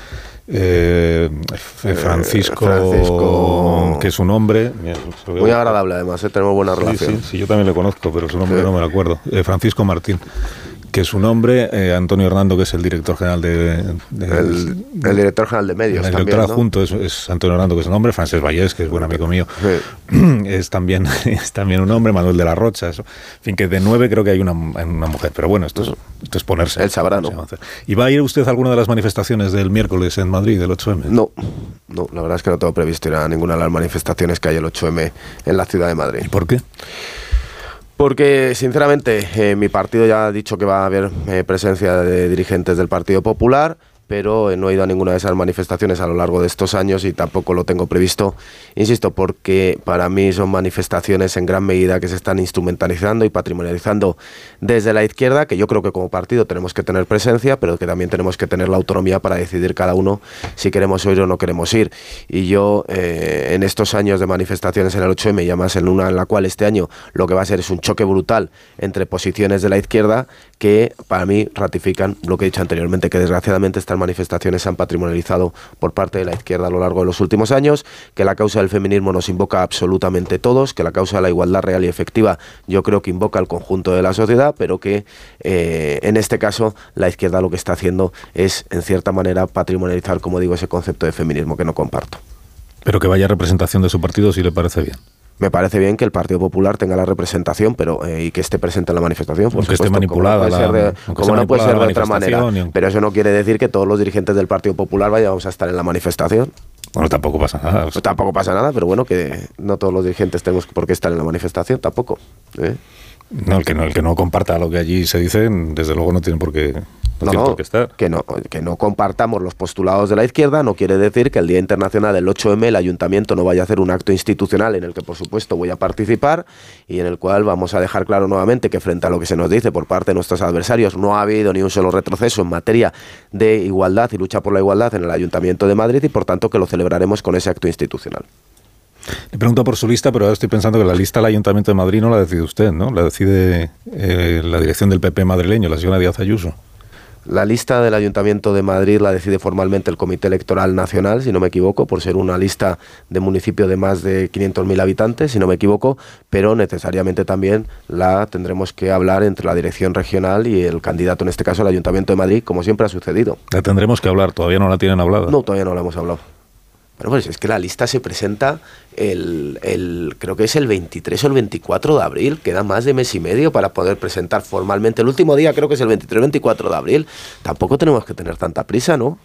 eh, Francisco, que es un hombre. Muy agradable, además, tenemos buena relación. Sí, sí, yo también le conozco, pero su nombre no me lo acuerdo. Francisco Martín que es su nombre, eh, Antonio Hernando, que es el director general de... el, director general de medios. El director adjunto es, Antonio Hernando, que es su nombre, Francés Vallés, que es buen amigo mío, es, también, es también un hombre, Manuel de la Rocha, eso. En fin, que de nueve creo que hay una, una mujer, pero bueno, esto es, esto es ponerse. Él sabrá, ¿no? ¿Y va a ir usted a alguna de las manifestaciones del miércoles en Madrid, del 8M? No, no, la verdad es que no tengo previsto ir a ninguna de las manifestaciones que hay el 8M en la ciudad de Madrid. ¿Y por qué? Porque, sinceramente, eh, mi partido ya ha dicho que va a haber eh, presencia de dirigentes del Partido Popular pero eh, no he ido a ninguna de esas manifestaciones a lo largo de estos años y tampoco lo tengo previsto, insisto, porque para mí son manifestaciones en gran medida que se están instrumentalizando y patrimonializando desde la izquierda, que yo creo que como partido tenemos que tener presencia, pero que también tenemos que tener la autonomía para decidir cada uno si queremos ir o no queremos ir. Y yo eh, en estos años de manifestaciones en el 8M, y además en una en la cual este año lo que va a ser es un choque brutal entre posiciones de la izquierda que para mí ratifican lo que he dicho anteriormente, que desgraciadamente estas manifestaciones se han patrimonializado por parte de la izquierda a lo largo de los últimos años, que la causa del feminismo nos invoca absolutamente todos, que la causa de la igualdad real y efectiva yo creo que invoca al conjunto de la sociedad, pero que eh, en este caso la izquierda lo que está haciendo es en cierta manera patrimonializar, como digo, ese concepto de feminismo que no comparto. Pero que vaya representación de su partido si le parece bien me parece bien que el Partido Popular tenga la representación pero eh, y que esté presente en la manifestación. Por que esté manipulada. Como no puede ser de, otra manera. Pero eso no quiere decir que todos los dirigentes del Partido Popular vayamos a estar en la manifestación. Bueno, tampoco pasa nada. Tampoco pasa nada, pero bueno, que no todos los dirigentes tenemos por qué estar en la manifestación, tampoco. ¿eh? No, el que no, el que no comparta lo que allí se dice, desde luego no tiene por qué no, que, no, que no compartamos los postulados de la izquierda no quiere decir que el Día Internacional del 8M el ayuntamiento no vaya a hacer un acto institucional en el que por supuesto voy a participar y en el cual vamos a dejar claro nuevamente que frente a lo que se nos dice por parte de nuestros adversarios no ha habido ni un solo retroceso en materia de igualdad y lucha por la igualdad en el Ayuntamiento de Madrid y por tanto que lo celebraremos con ese acto institucional. Le pregunto por su lista, pero ahora estoy pensando que la lista del Ayuntamiento de Madrid no la decide usted, ¿no? La decide eh, la dirección del PP madrileño, la señora Díaz Ayuso. La lista del Ayuntamiento de Madrid la decide formalmente el Comité Electoral Nacional, si no me equivoco, por ser una lista de municipio de más de 500.000 habitantes, si no me equivoco, pero necesariamente también la tendremos que hablar entre la dirección regional y el candidato, en este caso el Ayuntamiento de Madrid, como siempre ha sucedido. La tendremos que hablar, todavía no la tienen hablada. No, todavía no la hemos hablado. Bueno, pues es que la lista se presenta el, el, creo que es el 23 o el 24 de abril, queda más de mes y medio para poder presentar formalmente. El último día creo que es el 23 o 24 de abril. Tampoco tenemos que tener tanta prisa, ¿no?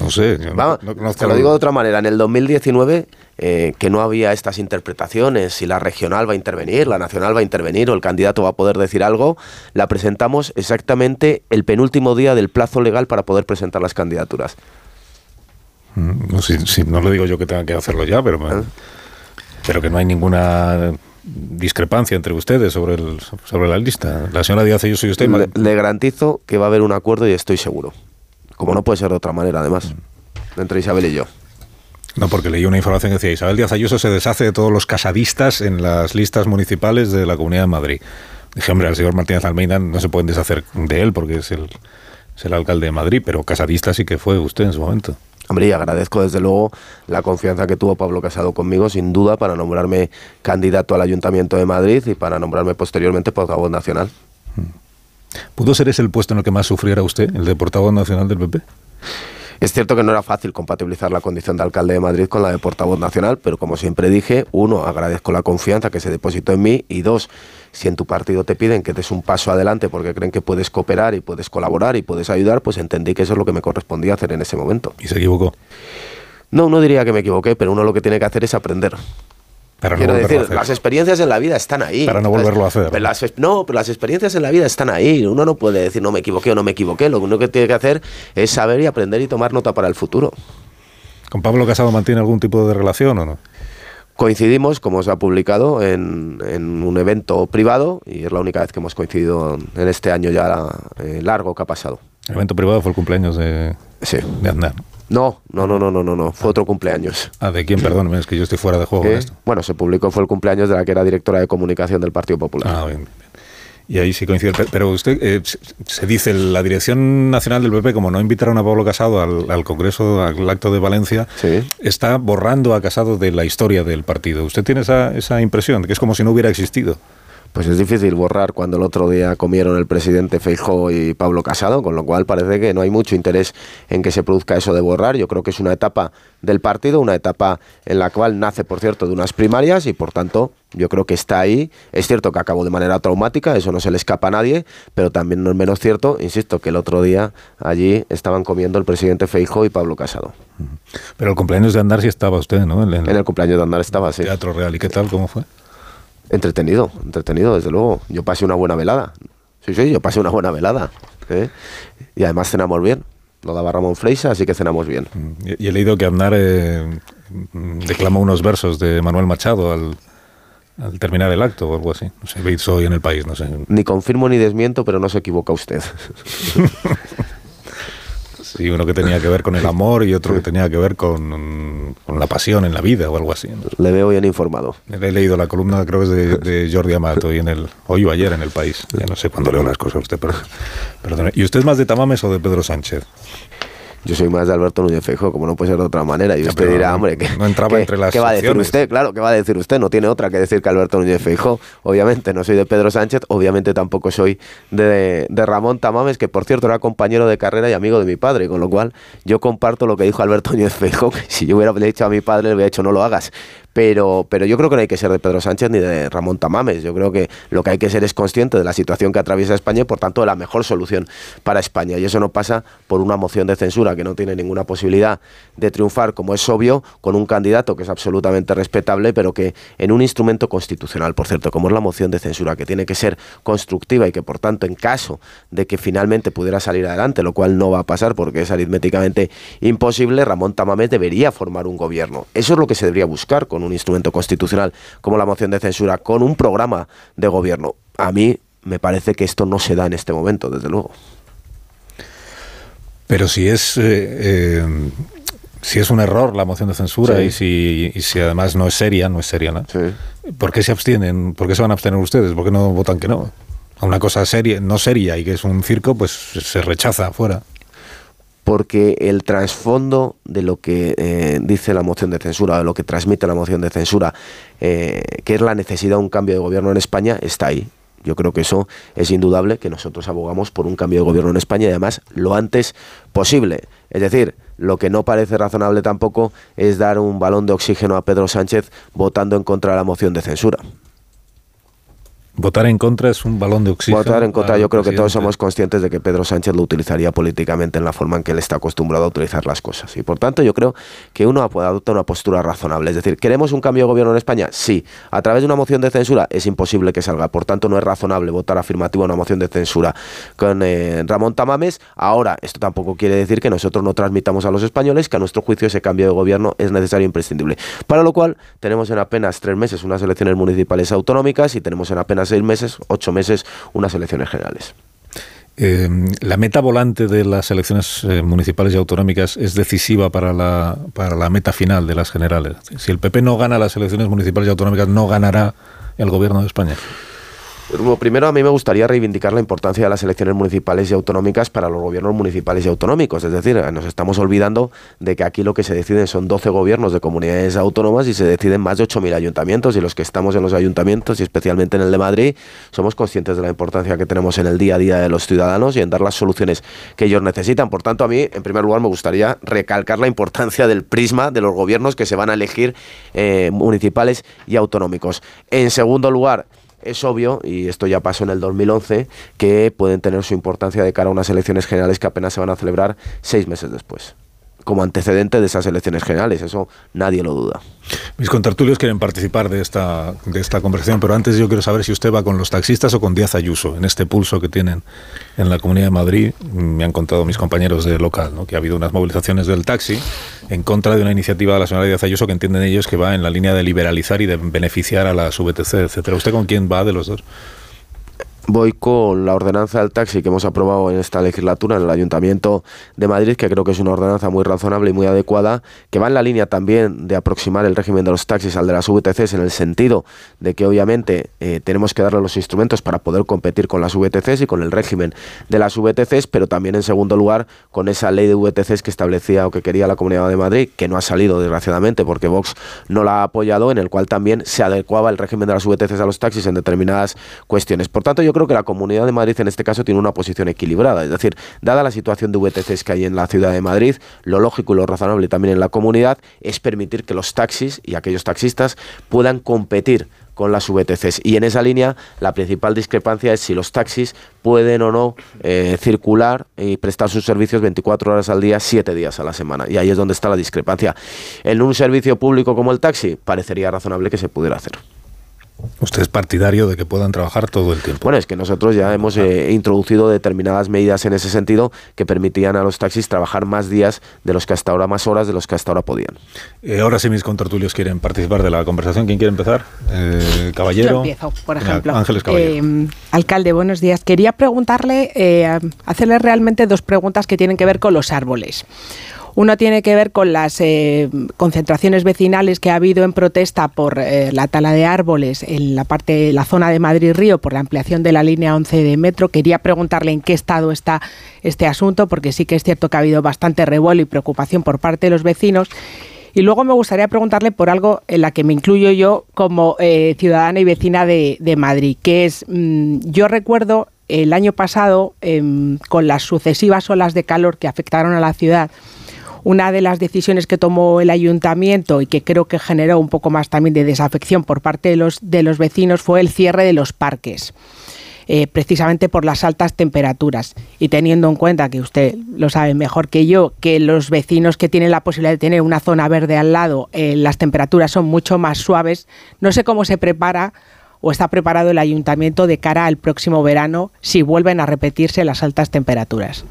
No sé. Vamos, te lo digo de otra manera. En el 2019, eh, que no había estas interpretaciones, si la regional va a intervenir, la nacional va a intervenir o el candidato va a poder decir algo, la presentamos exactamente el penúltimo día del plazo legal para poder presentar las candidaturas. Mm, no, si, no lo digo yo que tenga que hacerlo ya, pero, pero que no hay ninguna discrepancia entre ustedes sobre, el, sobre la lista. La señora Díaz y yo soy usted. Le, garantizo que va a haber un acuerdo y estoy seguro. Como no puede ser de otra manera, además, mm. entre Isabel y yo. No, porque leí una información que decía Isabel Díaz Ayuso se deshace de todos los casadistas en las listas municipales de la Comunidad de Madrid. Dije, hombre, al señor Martínez Almeida no se pueden deshacer de él porque es el, es el alcalde de Madrid, pero casadista sí que fue usted en su momento. Hombre, y agradezco desde luego la confianza que tuvo Pablo Casado conmigo, sin duda, para nombrarme candidato al Ayuntamiento de Madrid y para nombrarme posteriormente portavoz nacional. ¿Pudo ser ese el puesto en el que más sufriera usted, el de portavoz nacional del PP? Es cierto que no era fácil compatibilizar la condición de alcalde de Madrid con la de portavoz nacional, pero como siempre dije, uno, agradezco la confianza que se depositó en mí y dos, si en tu partido te piden que des un paso adelante porque creen que puedes cooperar y puedes colaborar y puedes ayudar, pues entendí que eso es lo que me correspondía hacer en ese momento. ¿Y se equivocó? No, no diría que me equivoqué, pero uno lo que tiene que hacer es aprender. Quiero decir, las experiencias en la vida están ahí. Para no volverlo a hacer. no, pero las experiencias en la vida están ahí. Uno no puede decir no me equivoqué o no me equivoqué. Lo único que tiene que hacer es saber y aprender y tomar nota para el futuro. ¿Con Pablo Casado mantiene algún tipo de relación o no? Coincidimos, como se ha publicado, en, un evento privado y es la única vez que hemos coincidido en este año ya eh, largo que ha pasado. El evento privado fue el cumpleaños de, sí. de Aznar. No, no, no, no, no, no, no. Fue otro cumpleaños. Ah, ¿de quién? Perdón, es que yo estoy fuera de juego con esto. Bueno, se publicó, fue el cumpleaños de la que era directora de comunicación del Partido Popular. Ah, bien. Y ahí sí coincide. Pero usted, eh, se dice, la Dirección Nacional del PP, como no invitaron a Pablo Casado al, Congreso, al acto de Valencia, está borrando a Casado de la historia del partido. ¿Usted tiene esa, esa impresión, que es como si no hubiera existido? Pues es difícil borrar cuando el otro día comieron el presidente Feijó y Pablo Casado, con lo cual parece que no hay mucho interés en que se produzca eso de borrar. Yo creo que es una etapa del partido, una etapa en la cual nace, por cierto, de unas primarias y por tanto yo creo que está ahí. Es cierto que acabó de manera traumática, eso no se le escapa a nadie, pero también no es menos cierto, insisto, que el otro día allí estaban comiendo el presidente Feijó y Pablo Casado. Pero el cumpleaños de Andar sí estaba usted, ¿no? En, el cumpleaños de Andar estaba, sí. Teatro Real, ¿y qué tal? ¿Cómo fue? Entretenido, entretenido, desde luego. Yo pasé una buena velada. Sí, sí, yo pasé una buena velada. ¿eh? Y además cenamos bien. Lo daba Ramón Freixa, así que cenamos bien. Y, he leído que Andar eh, declamó unos versos de Manuel Machado al, al terminar el acto o algo así. No sé, hoy en el país, no sé. Ni confirmo ni desmiento, pero no se equivoca usted. Sí, uno que tenía que ver con el amor y otro que tenía que ver con, la pasión en la vida o algo así. Le veo bien informado. He leído la columna, creo que es de, Jordi Amato, y en el, hoy o ayer en El País. Ya no sé cuándo leo las cosas usted, pero. ¿Y usted es más de Tamames o de Pedro Sánchez? Yo soy más de Alberto Núñez Feijóo, como no puede ser de otra manera. Y usted dirá, hombre, ¿qué, no entraba entre las ¿qué va a decir usted? Claro, ¿qué va a decir usted? No tiene otra que decir que Alberto Núñez Feijóo. Obviamente no soy de Pedro Sánchez, obviamente tampoco soy de, de, Ramón Tamames, que por cierto era compañero de carrera y amigo de mi padre, con lo cual yo comparto lo que dijo Alberto Núñez Feijóo, que si yo hubiera dicho a mi padre le hubiera dicho no lo hagas pero, pero yo creo que no hay que ser de Pedro Sánchez ni de Ramón Tamames. Yo creo que lo que hay que ser es consciente de la situación que atraviesa España y, por tanto, de la mejor solución para España. Y eso no pasa por una moción de censura que no tiene ninguna posibilidad de triunfar, como es obvio, con un candidato que es absolutamente respetable, pero que en un instrumento constitucional, por cierto, como es la moción de censura, que tiene que ser constructiva y que, por tanto, en caso de que finalmente pudiera salir adelante, lo cual no va a pasar porque es aritméticamente imposible, Ramón Tamames debería formar un gobierno. Eso es lo que se debería buscar con un instrumento constitucional como la moción de censura, con un programa de gobierno. A mí me parece que esto no se da en este momento, desde luego. Pero si es... Eh, eh, si es un error la moción de censura y, si, si además no es seria, no es seria, ¿no? ¿Por qué se abstienen? ¿Por qué se van a abstener ustedes? ¿Por qué no votan que no? A una cosa seria, no seria y que es un circo, pues se rechaza afuera porque el trasfondo de lo que eh, dice la moción de censura, de lo que transmite la moción de censura, eh, que es la necesidad de un cambio de gobierno en España, está ahí. Yo creo que eso es indudable, que nosotros abogamos por un cambio de gobierno en España y además lo antes posible. Es decir, lo que no parece razonable tampoco es dar un balón de oxígeno a Pedro Sánchez votando en contra de la moción de censura. Votar en contra es un balón de oxígeno. Votar en contra, yo creo que todos somos conscientes de que Pedro Sánchez lo utilizaría políticamente en la forma en que él está acostumbrado a utilizar las cosas. Y por tanto, yo creo que uno adopta una postura razonable. Es decir, ¿queremos un cambio de gobierno en España? Sí. ¿A través de una moción de censura? Es imposible que salga. Por tanto, no es razonable votar afirmativo a una moción de censura con eh, Ramón Tamames. Ahora, esto tampoco quiere decir que nosotros no transmitamos a los españoles que a nuestro juicio ese cambio de gobierno es necesario e imprescindible. Para lo cual, tenemos en apenas tres meses unas elecciones municipales autonómicas y tenemos en apenas seis meses, ocho meses, unas elecciones generales. Eh, la meta volante de las elecciones eh, municipales y autonómicas es decisiva para la, para la meta final de las generales. Si el PP no gana las elecciones municipales y autonómicas, no ganará el gobierno de España. Primero, a mí me gustaría reivindicar la importancia de las elecciones municipales y autonómicas para los gobiernos municipales y autonómicos. Es decir, nos estamos olvidando de que aquí lo que se deciden son 12 gobiernos de comunidades autónomas y se deciden más de 8.000 ayuntamientos. Y los que estamos en los ayuntamientos, y especialmente en el de Madrid, somos conscientes de la importancia que tenemos en el día a día de los ciudadanos y en dar las soluciones que ellos necesitan. Por tanto, a mí, en primer lugar, me gustaría recalcar la importancia del prisma de los gobiernos que se van a elegir eh, municipales y autonómicos. En segundo lugar, es obvio, y esto ya pasó en el 2011, que pueden tener su importancia de cara a unas elecciones generales que apenas se van a celebrar seis meses después como antecedente de esas elecciones generales, eso nadie lo duda. Mis contertulios quieren participar de esta, de esta conversación, pero antes yo quiero saber si usted va con los taxistas o con Díaz Ayuso en este pulso que tienen en la Comunidad de Madrid. Me han contado mis compañeros de local ¿no? que ha habido unas movilizaciones del taxi en contra de una iniciativa de la señora Díaz Ayuso que entienden ellos que va en la línea de liberalizar y de beneficiar a las VTC, etcétera. ¿Usted con quién va de los dos? Voy con la ordenanza del taxi que hemos aprobado en esta legislatura en el Ayuntamiento de Madrid, que creo que es una ordenanza muy razonable y muy adecuada, que va en la línea también de aproximar el régimen de los taxis al de las VTCs en el sentido de que obviamente eh, tenemos que darle los instrumentos para poder competir con las VTCs y con el régimen de las VTCs, pero también en segundo lugar con esa ley de VTCs que establecía o que quería la Comunidad de Madrid, que no ha salido desgraciadamente porque Vox no la ha apoyado, en el cual también se adecuaba el régimen de las VTCs a los taxis en determinadas cuestiones. Por tanto, yo creo que la Comunidad de Madrid en este caso tiene una posición equilibrada. Es decir, dada la situación de VTCs que hay en la ciudad de Madrid, lo lógico y lo razonable también en la comunidad es permitir que los taxis y aquellos taxistas puedan competir con las VTCs. Y en esa línea, la principal discrepancia es si los taxis pueden o no eh, circular y prestar sus servicios 24 horas al día, 7 días a la semana. Y ahí es donde está la discrepancia. En un servicio público como el taxi, parecería razonable que se pudiera hacer. Usted es partidario de que puedan trabajar todo el tiempo. Bueno, es que nosotros ya hemos eh, introducido determinadas medidas en ese sentido que permitían a los taxis trabajar más días de los que hasta ahora, más horas de los que hasta ahora podían. Eh, ahora sí mis contertulios quieren participar de la conversación. ¿Quién quiere empezar? Eh, caballero. Yo empiezo, por ejemplo. Ángeles Caballero. alcalde, buenos días. Quería preguntarle, hacerle realmente dos preguntas que tienen que ver con los árboles. Uno tiene que ver con las eh, concentraciones vecinales que ha habido en protesta por eh, la tala de árboles en la parte, la zona de Madrid-Río por la ampliación de la línea 11 de metro. Quería preguntarle en qué estado está este asunto, porque sí que es cierto que ha habido bastante revuelo y preocupación por parte de los vecinos. Y luego me gustaría preguntarle por algo en la que me incluyo yo como eh, ciudadana y vecina de, Madrid, que es, mm, yo recuerdo el año pasado, em, con las sucesivas olas de calor que afectaron a la ciudad, una de las decisiones que tomó el ayuntamiento y que creo que generó un poco más también de desafección por parte de los, de los vecinos fue el cierre de los parques. Eh, precisamente por las altas temperaturas. Y teniendo en cuenta que usted lo sabe mejor que yo, que los vecinos que tienen la posibilidad de tener una zona verde al lado, eh, las temperaturas son mucho más suaves, no sé cómo se prepara o está preparado el ayuntamiento de cara al próximo verano si vuelven a repetirse las altas temperaturas.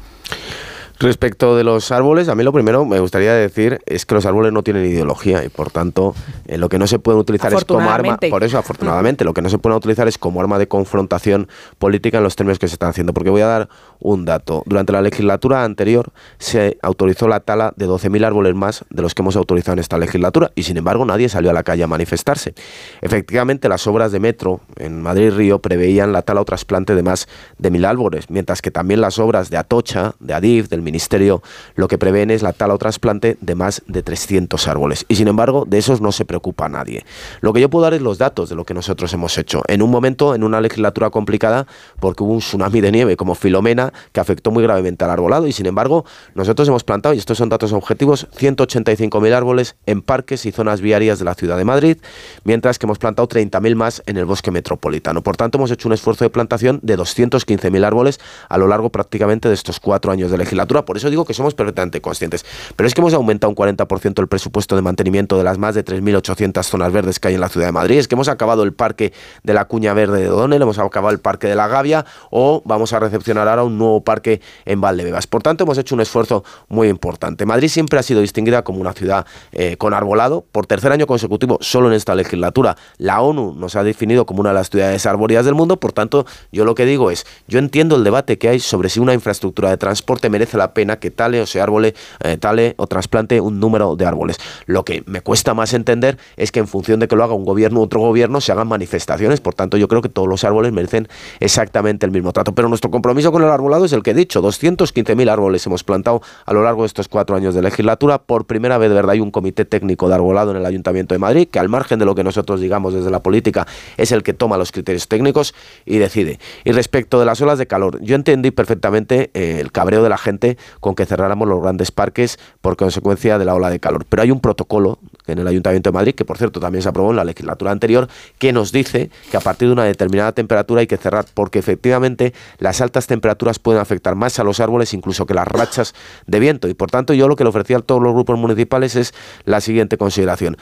Respecto de los árboles, a mí lo primero me gustaría decir es que los árboles no tienen ideología y por tanto eh, lo que no se puede utilizar es como arma, por eso afortunadamente, lo que no se puede utilizar es como arma de confrontación política en los términos que se están haciendo. Porque voy a dar un dato. Durante la legislatura anterior se autorizó la tala de 12.000 árboles más de los que hemos autorizado en esta legislatura y sin embargo nadie salió a la calle a manifestarse. Efectivamente, las obras de metro en Madrid-Río preveían la tala o trasplante de más de mil árboles, mientras que también las obras de Atocha, de Adif, del Ministerio, lo que prevén es la tala o trasplante de más de 300 árboles. Y sin embargo, de esos no se preocupa nadie. Lo que yo puedo dar es los datos de lo que nosotros hemos hecho. En un momento, en una legislatura complicada, porque hubo un tsunami de nieve como Filomena, que afectó muy gravemente al arbolado y sin embargo nosotros hemos plantado, y estos son datos objetivos, 185.000 árboles en parques y zonas viarias de la ciudad de Madrid, mientras que hemos plantado 30.000 más en el bosque metropolitano. Por tanto, hemos hecho un esfuerzo de plantación de 215.000 árboles a lo largo prácticamente de estos cuatro años de legislatura. Por eso digo que somos perfectamente conscientes. Pero es que hemos aumentado un 40% el presupuesto de mantenimiento de las más de 3.800 zonas verdes que hay en la ciudad de Madrid. Es que hemos acabado el parque de la Cuña Verde de Donel, hemos acabado el parque de la Gavia o vamos a recepcionar ahora un nuevo parque en Valdebebas. Por tanto, hemos hecho un esfuerzo muy importante. Madrid siempre ha sido distinguida como una ciudad eh, con arbolado. Por tercer año consecutivo, solo en esta legislatura, la ONU nos ha definido como una de las ciudades arbóreas del mundo. Por tanto, yo lo que digo es, yo entiendo el debate que hay sobre si una infraestructura de transporte merece la pena que tale o se árbole, eh, tale o trasplante un número de árboles. Lo que me cuesta más entender es que en función de que lo haga un gobierno u otro gobierno se hagan manifestaciones. Por tanto, yo creo que todos los árboles merecen exactamente el mismo trato. Pero nuestro compromiso con el arbolado es el que he dicho, 215.000 árboles hemos plantado a lo largo de estos cuatro años de legislatura. Por primera vez, de verdad, hay un comité técnico de arbolado en el Ayuntamiento de Madrid, que al margen de lo que nosotros digamos desde la política, es el que toma los criterios técnicos y decide. Y respecto de las olas de calor, yo entendí perfectamente eh, el cabreo de la gente con que cerráramos los grandes parques por consecuencia de la ola de calor. Pero hay un protocolo en el Ayuntamiento de Madrid, que por cierto también se aprobó en la legislatura anterior, que nos dice que a partir de una determinada temperatura hay que cerrar, porque efectivamente las altas temperaturas pueden afectar más a los árboles incluso que las rachas de viento. Y por tanto yo lo que le ofrecía a todos los grupos municipales es la siguiente consideración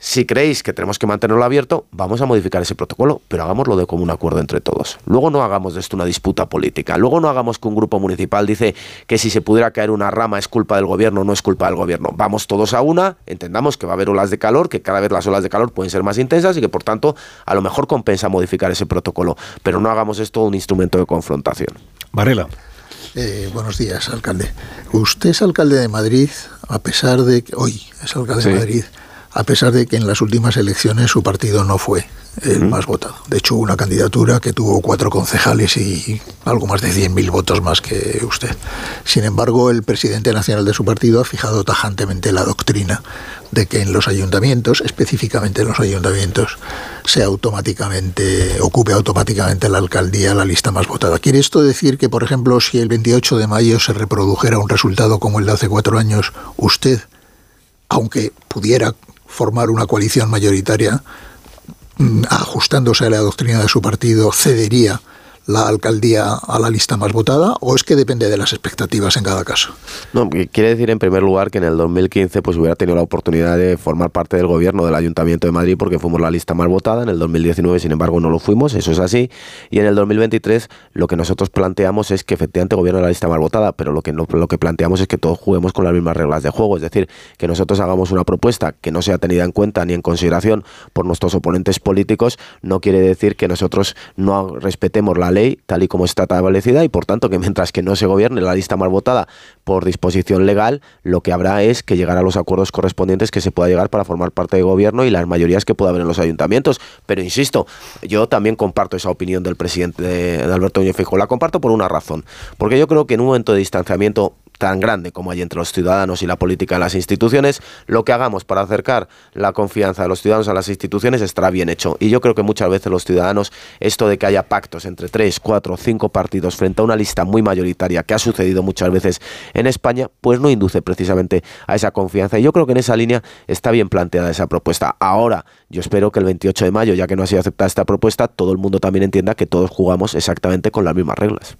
si creéis que tenemos que mantenerlo abierto, vamos a modificar ese protocolo, pero hagámoslo de común acuerdo entre todos. Luego no hagamos de esto una disputa política. Luego no hagamos que un grupo municipal dice que si se pudiera caer una rama es culpa del gobierno, no es culpa del gobierno. Vamos todos a una, entendamos que va a haber olas de calor, que cada vez las olas de calor pueden ser más intensas y que por tanto a lo mejor compensa modificar ese protocolo, pero no hagamos esto un instrumento de confrontación. Varela. Eh, buenos días, alcalde. Usted es alcalde de Madrid, a pesar de que hoy es alcalde de Madrid, a pesar de que en las últimas elecciones su partido no fue el más votado. De hecho, una candidatura que tuvo cuatro concejales y algo más de 100.000 votos más que usted. Sin embargo, el presidente nacional de su partido ha fijado tajantemente la doctrina de que en los ayuntamientos, específicamente en los ayuntamientos, se automáticamente ocupe automáticamente la alcaldía la lista más votada. ¿Quiere esto decir que, por ejemplo, si el 28 de mayo se reprodujera un resultado como el de hace cuatro años, usted, aunque pudiera formar una coalición mayoritaria, mm, ajustándose a la doctrina de su partido, cedería la alcaldía a la lista más votada o es que depende de las expectativas en cada caso? No, quiere decir en primer lugar que en el 2015 pues hubiera tenido la oportunidad de formar parte del gobierno del Ayuntamiento de Madrid porque fuimos la lista más votada, en el 2019 sin embargo no lo fuimos, eso es así, y en el 2023 lo que nosotros planteamos es que efectivamente gobierno la lista más votada, pero lo que, lo, lo que planteamos es que todos juguemos con las mismas reglas de juego, es decir, que nosotros hagamos una propuesta que no sea tenida en cuenta ni en consideración por nuestros oponentes políticos, no quiere decir que nosotros no respetemos la ley tal y como está establecida y por tanto que mientras que no se gobierne la lista más votada por disposición legal, lo que habrá es que llegar a los acuerdos correspondientes que se pueda llegar para formar parte del gobierno y las mayorías que pueda haber en los ayuntamientos. Pero insisto, yo también comparto esa opinión del presidente de, Alberto Núñez Feijóo. La comparto por una razón, porque yo creo que en un momento de distanciamiento tan grande como hay entre los ciudadanos y la política en las instituciones, lo que hagamos para acercar la confianza de los ciudadanos a las instituciones estará bien hecho. Y yo creo que muchas veces los ciudadanos, esto de que haya pactos entre tres, cuatro, cinco partidos frente a una lista muy mayoritaria, que ha sucedido muchas veces en España, pues no induce precisamente a esa confianza. Y yo creo que en esa línea está bien planteada esa propuesta. Ahora, yo espero que el 28 de mayo, ya que no ha sido aceptada esta propuesta, todo el mundo también entienda que todos jugamos exactamente con las mismas reglas.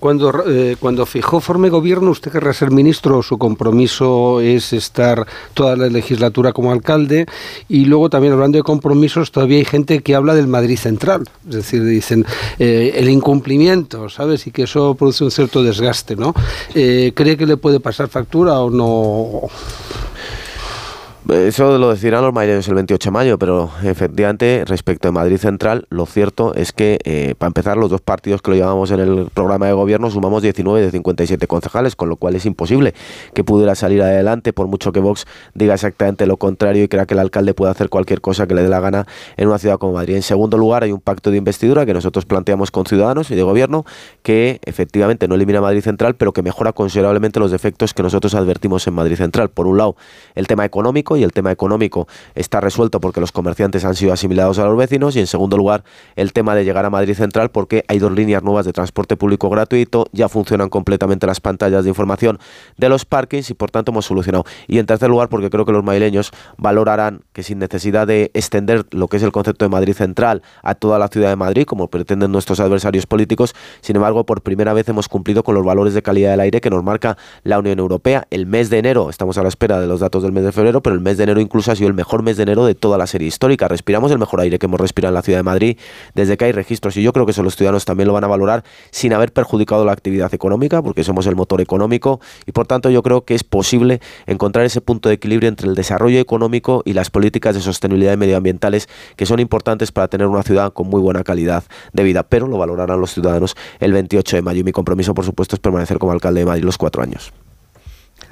Cuando, eh, cuando fijó forme gobierno, usted querrá ser ministro, su compromiso es estar toda la legislatura como alcalde. Y luego también hablando de compromisos, todavía hay gente que habla del Madrid Central. Es decir, dicen eh, el incumplimiento, ¿sabes? Y que eso produce un cierto desgaste, ¿no? Eh, ¿Cree que le puede pasar factura o no? Eso lo decirán los madrileños el 28 de mayo, pero efectivamente, respecto de Madrid Central, lo cierto es que, eh, para empezar, los dos partidos que lo llevamos en el programa de gobierno sumamos 19 de 57 concejales, con lo cual es imposible que pudiera salir adelante, por mucho que Vox diga exactamente lo contrario y crea que el alcalde puede hacer cualquier cosa que le dé la gana en una ciudad como Madrid. En segundo lugar, hay un pacto de investidura que nosotros planteamos con ciudadanos y de gobierno que efectivamente no elimina Madrid Central, pero que mejora considerablemente los defectos que nosotros advertimos en Madrid Central. Por un lado, el tema económico, y el tema económico está resuelto porque los comerciantes han sido asimilados a los vecinos y en segundo lugar el tema de llegar a Madrid Central porque hay dos líneas nuevas de transporte público gratuito, ya funcionan completamente las pantallas de información de los parkings y por tanto hemos solucionado. Y en tercer lugar porque creo que los madrileños valorarán que sin necesidad de extender lo que es el concepto de Madrid Central a toda la ciudad de Madrid, como pretenden nuestros adversarios políticos, sin embargo por primera vez hemos cumplido con los valores de calidad del aire que nos marca la Unión Europea. El mes de enero, estamos a la espera de los datos del mes de febrero, pero el mes de enero incluso ha sido el mejor mes de enero de toda la serie histórica. Respiramos el mejor aire que hemos respirado en la ciudad de Madrid desde que hay registros y yo creo que eso los ciudadanos también lo van a valorar sin haber perjudicado la actividad económica porque somos el motor económico y por tanto yo creo que es posible encontrar ese punto de equilibrio entre el desarrollo económico y las políticas de sostenibilidad medioambientales que son importantes para tener una ciudad con muy buena calidad de vida, pero lo valorarán los ciudadanos el 28 de mayo y mi compromiso por supuesto es permanecer como alcalde de Madrid los cuatro años.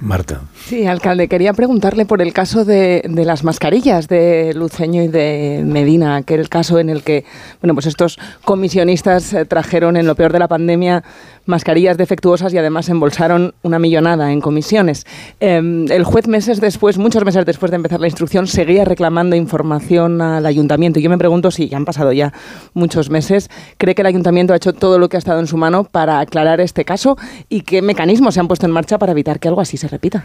Marta. Sí, alcalde, quería preguntarle por el caso de, las mascarillas de Luceño y de Medina, aquel caso en el que, bueno, pues estos comisionistas eh, trajeron en lo peor de la pandemia mascarillas defectuosas y además embolsaron una millonada en comisiones. Em, el juez meses después, muchos meses después de empezar la instrucción, seguía reclamando información al ayuntamiento. Y yo me pregunto si ya han pasado ya muchos meses, ¿cree que el ayuntamiento ha hecho todo lo que ha estado en su mano para aclarar este caso y qué mecanismos se han puesto en marcha para evitar que algo así se repita?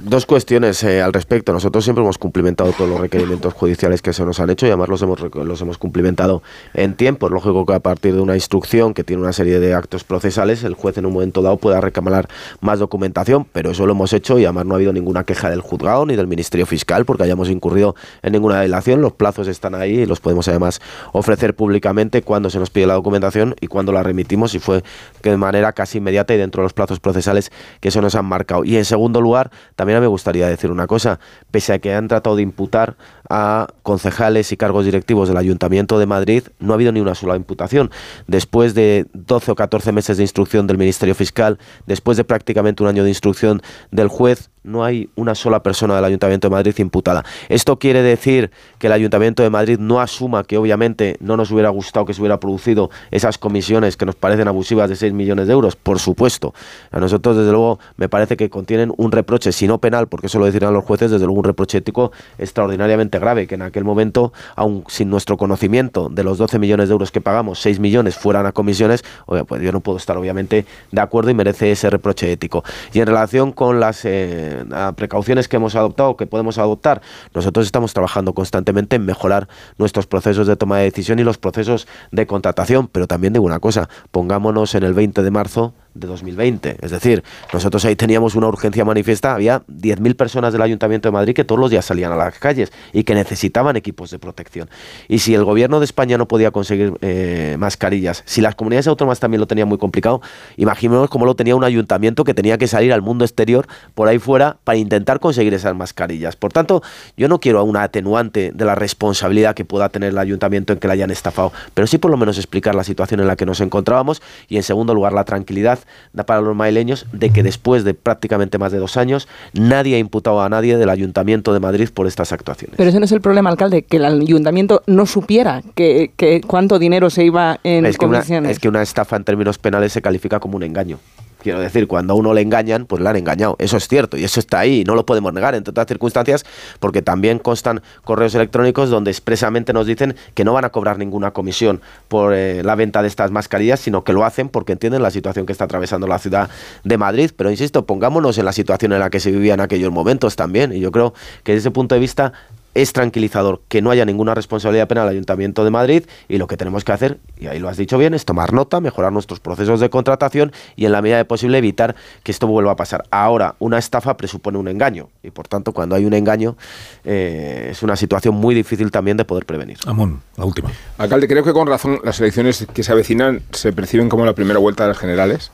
Dos cuestiones eh, al respecto. Nosotros siempre hemos cumplimentado todos los requerimientos judiciales que se nos han hecho y además los hemos, los hemos cumplimentado en tiempo. Es lógico que a partir de una instrucción que tiene una serie de actos procesales, el juez en un momento dado pueda reclamar más documentación, pero eso lo hemos hecho y además no ha habido ninguna queja del juzgado ni del Ministerio Fiscal porque hayamos incurrido en ninguna delación. Los plazos están ahí y los podemos además ofrecer públicamente cuando se nos pide la documentación y cuando la remitimos y fue de manera casi inmediata y dentro de los plazos procesales que eso nos han marcado. Y en segundo lugar, también me gustaría decir una cosa, pese a que han tratado de imputar a concejales y cargos directivos del Ayuntamiento de Madrid, no ha habido ni una sola imputación. Después de 12 o 14 meses de instrucción del Ministerio Fiscal, después de prácticamente un año de instrucción del juez, no hay una sola persona del Ayuntamiento de Madrid imputada. Esto quiere decir que el Ayuntamiento de Madrid no asuma que obviamente no nos hubiera gustado que se hubiera producido esas comisiones que nos parecen abusivas de 6 millones de euros, por supuesto. A nosotros, desde luego, me parece que contienen un reproche, si no penal, porque eso lo decirán los jueces, desde luego un reproche ético extraordinariamente grave, que en aquel momento, aun sin nuestro conocimiento de los 12 millones de euros que pagamos, 6 millones fueran a comisiones, pues yo no puedo estar obviamente de acuerdo y merece ese reproche ético. Y en relación con las... Eh, precauciones que hemos adoptado, que podemos adoptar, nosotros estamos trabajando constantemente en mejorar nuestros procesos de toma de decisión y los procesos de contratación, pero también digo una cosa, pongámonos en el 20 de marzo de 2020. Es decir, nosotros ahí teníamos una urgencia manifiesta, había 10.000 personas del Ayuntamiento de Madrid que todos los días salían a las calles y que necesitaban equipos de protección. Y si el gobierno de España no podía conseguir eh, mascarillas, si las comunidades autónomas también lo tenían muy complicado, imaginemos cómo lo tenía un ayuntamiento que tenía que salir al mundo exterior por ahí fuera para intentar conseguir esas mascarillas. Por tanto, yo no quiero una atenuante de la responsabilidad que pueda tener el ayuntamiento en que la hayan estafado, pero sí por lo menos explicar la situación en la que nos encontrábamos y en segundo lugar la tranquilidad da para los maileños de que después de prácticamente más de dos años nadie ha imputado a nadie del Ayuntamiento de Madrid por estas actuaciones. Pero ese no es el problema, alcalde, que el Ayuntamiento no supiera que, cuánto dinero se iba en es comisiones. es que una estafa en términos penales se califica como un engaño. Quiero decir, cuando a uno le engañan, pues le han engañado. Eso es cierto y eso está ahí, no lo podemos negar, entre otras circunstancias, porque también constan correos electrónicos donde expresamente nos dicen que no van a cobrar ninguna comisión por eh, la venta de estas mascarillas, sino que lo hacen porque entienden la situación que está atravesando la ciudad de Madrid. Pero insisto, pongámonos en la situación en la que se vivía en aquellos momentos también. Y yo creo que desde ese punto de vista es tranquilizador que no haya ninguna responsabilidad penal al Ayuntamiento de Madrid y lo que tenemos que hacer, y ahí lo has dicho bien, es tomar nota, mejorar nuestros procesos de contratación y en la medida de posible evitar que esto vuelva a pasar. Ahora, una estafa presupone un engaño y por tanto cuando hay un engaño eh, es una situación muy difícil también de poder prevenir. Amón, la última. Alcalde, creo que con razón las elecciones que se avecinan se perciben como la primera vuelta de las generales.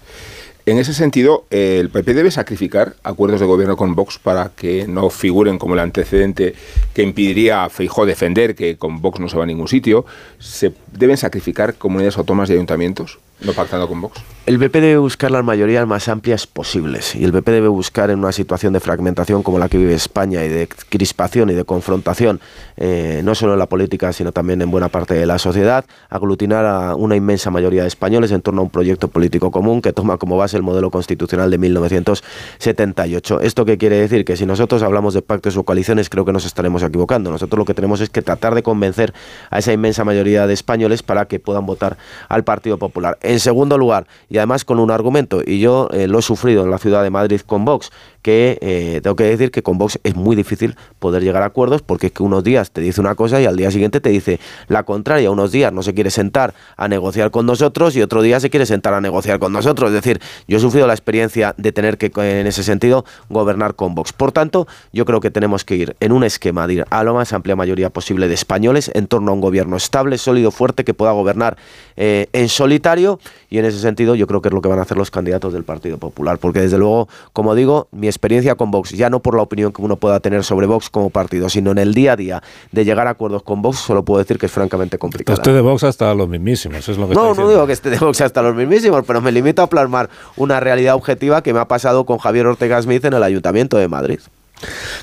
En ese sentido, el PP debe sacrificar acuerdos de gobierno con Vox para que no figuren como el antecedente que impediría a Feijó defender que con Vox no se va a ningún sitio. ¿Se deben sacrificar comunidades autónomas y ayuntamientos? No pactando con Vox. El BP debe buscar las mayorías más amplias posibles y el BP debe buscar en una situación de fragmentación como la que vive España y de crispación y de confrontación, eh, no solo en la política, sino también en buena parte de la sociedad, aglutinar a una inmensa mayoría de españoles en torno a un proyecto político común que toma como base el modelo constitucional de 1978. ¿Esto qué quiere decir? Que si nosotros hablamos de pactos o coaliciones, creo que nos estaremos equivocando. Nosotros lo que tenemos es que tratar de convencer a esa inmensa mayoría de españoles para que puedan votar al Partido Popular. En segundo lugar, y además con un argumento, y yo eh, lo he sufrido en la ciudad de Madrid con Vox, que eh, tengo que decir que con Vox es muy difícil poder llegar a acuerdos porque es que unos días te dice una cosa y al día siguiente te dice la contraria. Unos días no se quiere sentar a negociar con nosotros y otro día se quiere sentar a negociar con nosotros. Es decir, yo he sufrido la experiencia de tener que, en ese sentido, gobernar con Vox. Por tanto, yo creo que tenemos que ir en un esquema de ir a la más amplia mayoría posible de españoles en torno a un gobierno estable, sólido, fuerte, que pueda gobernar eh, en solitario y en ese sentido yo creo que es lo que van a hacer los candidatos del Partido Popular. Porque desde luego, como digo, mi experiencia con Vox, ya no por la opinión que uno pueda tener sobre Vox como partido, sino en el día a día de llegar a acuerdos con Vox, solo puedo decir que es francamente complicado. Estoy de Vox hasta los mismísimos, es lo que No, no digo que esté de Vox hasta los mismísimos, pero me limito a plasmar una realidad objetiva que me ha pasado con Javier Ortega Smith en el Ayuntamiento de Madrid.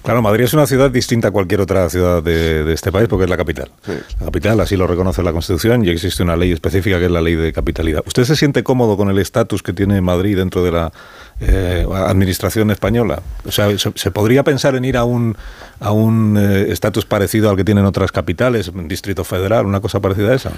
Claro, Madrid es una ciudad distinta a cualquier otra ciudad de, este país porque es la capital. La capital, así lo reconoce la Constitución y existe una ley específica que es la ley de capitalidad. ¿Usted se siente cómodo con el estatus que tiene Madrid dentro de la eh, administración española? O sea, ¿se, podría pensar en ir a un a un eh, estatus parecido al que tienen otras capitales, Distrito Federal, una cosa parecida a esa?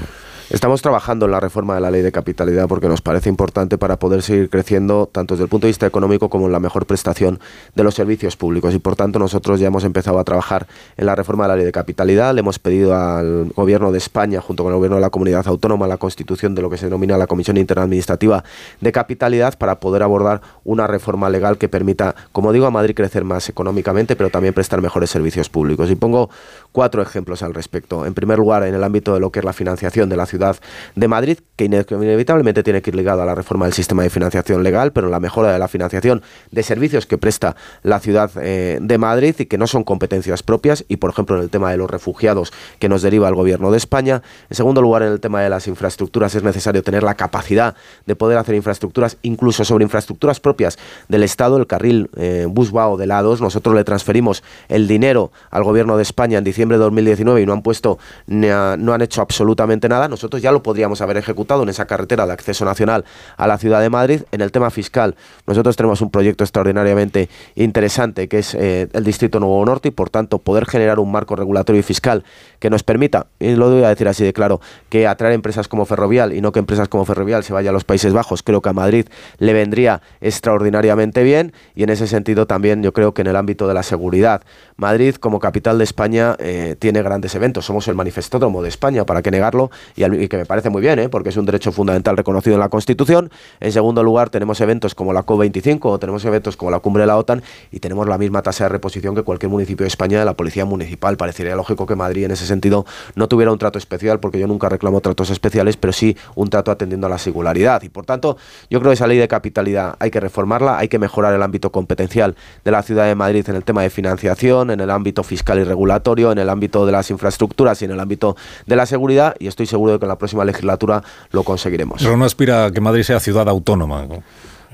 Estamos trabajando en la reforma de la ley de capitalidad porque nos parece importante para poder seguir creciendo tanto desde el punto de vista económico como en la mejor prestación de los servicios públicos y por tanto nosotros ya hemos empezado a trabajar en la reforma de la ley de capitalidad. Le hemos pedido al gobierno de España junto con el gobierno de la comunidad autónoma la constitución de lo que se denomina la Comisión Interadministrativa de Capitalidad para poder abordar una reforma legal que permita, como digo, a Madrid crecer más económicamente pero también prestar mejores servicios públicos. Y pongo cuatro ejemplos al respecto. En primer lugar, en el ámbito de lo que es la financiación de la ciudad de Madrid, que inevitablemente tiene que ir ligado a la reforma del sistema de financiación legal, pero la mejora de la financiación de servicios que presta la ciudad eh, de Madrid y que no son competencias propias, y por ejemplo en el tema de los refugiados que nos deriva el gobierno de España. En segundo lugar, en el tema de las infraestructuras es necesario tener la capacidad de poder hacer infraestructuras, incluso sobre infraestructuras propias del Estado, el carril eh, Busbao de lados. Nosotros le transferimos el dinero al gobierno de España en diciembre de 2019 y no han puesto, no han hecho absolutamente nada. Nosotros ya lo podríamos haber ejecutado en esa carretera de acceso nacional a la ciudad de Madrid. En el tema fiscal, nosotros tenemos un proyecto extraordinariamente interesante que es eh, el Distrito Nuevo Norte y por tanto poder generar un marco regulatorio y fiscal que nos permita, y lo voy a decir así de claro, que atraer empresas como Ferrovial y no que empresas como Ferrovial se vayan a los Países Bajos, creo que a Madrid le vendría extraordinariamente bien y en ese sentido también yo creo que en el ámbito de la seguridad, Madrid como capital de España eh, tiene grandes eventos, somos el manifestódromo de España, para que negarlo, y, y que me parece muy bien, ¿eh? porque es un derecho fundamental reconocido en la Constitución. En segundo lugar, tenemos eventos como la COP25 o tenemos eventos como la cumbre de la OTAN y tenemos la misma tasa de reposición que cualquier municipio de España de la policía municipal. Parecería lógico que Madrid en ese sentido no tuviera un trato especial, porque yo nunca reclamo tratos especiales, pero sí un trato atendiendo a la singularidad. Y por tanto, yo creo que esa ley de capitalidad hay que reformarla, hay que mejorar el ámbito competencial de la ciudad de Madrid en el tema de financiación, en el ámbito fiscal y regulatorio, en el ámbito de las infraestructuras y en el ámbito de la seguridad. Y estoy seguro de que en la próxima legislatura lo conseguiremos. Pero no aspira a que Madrid sea ciudad autónoma. No,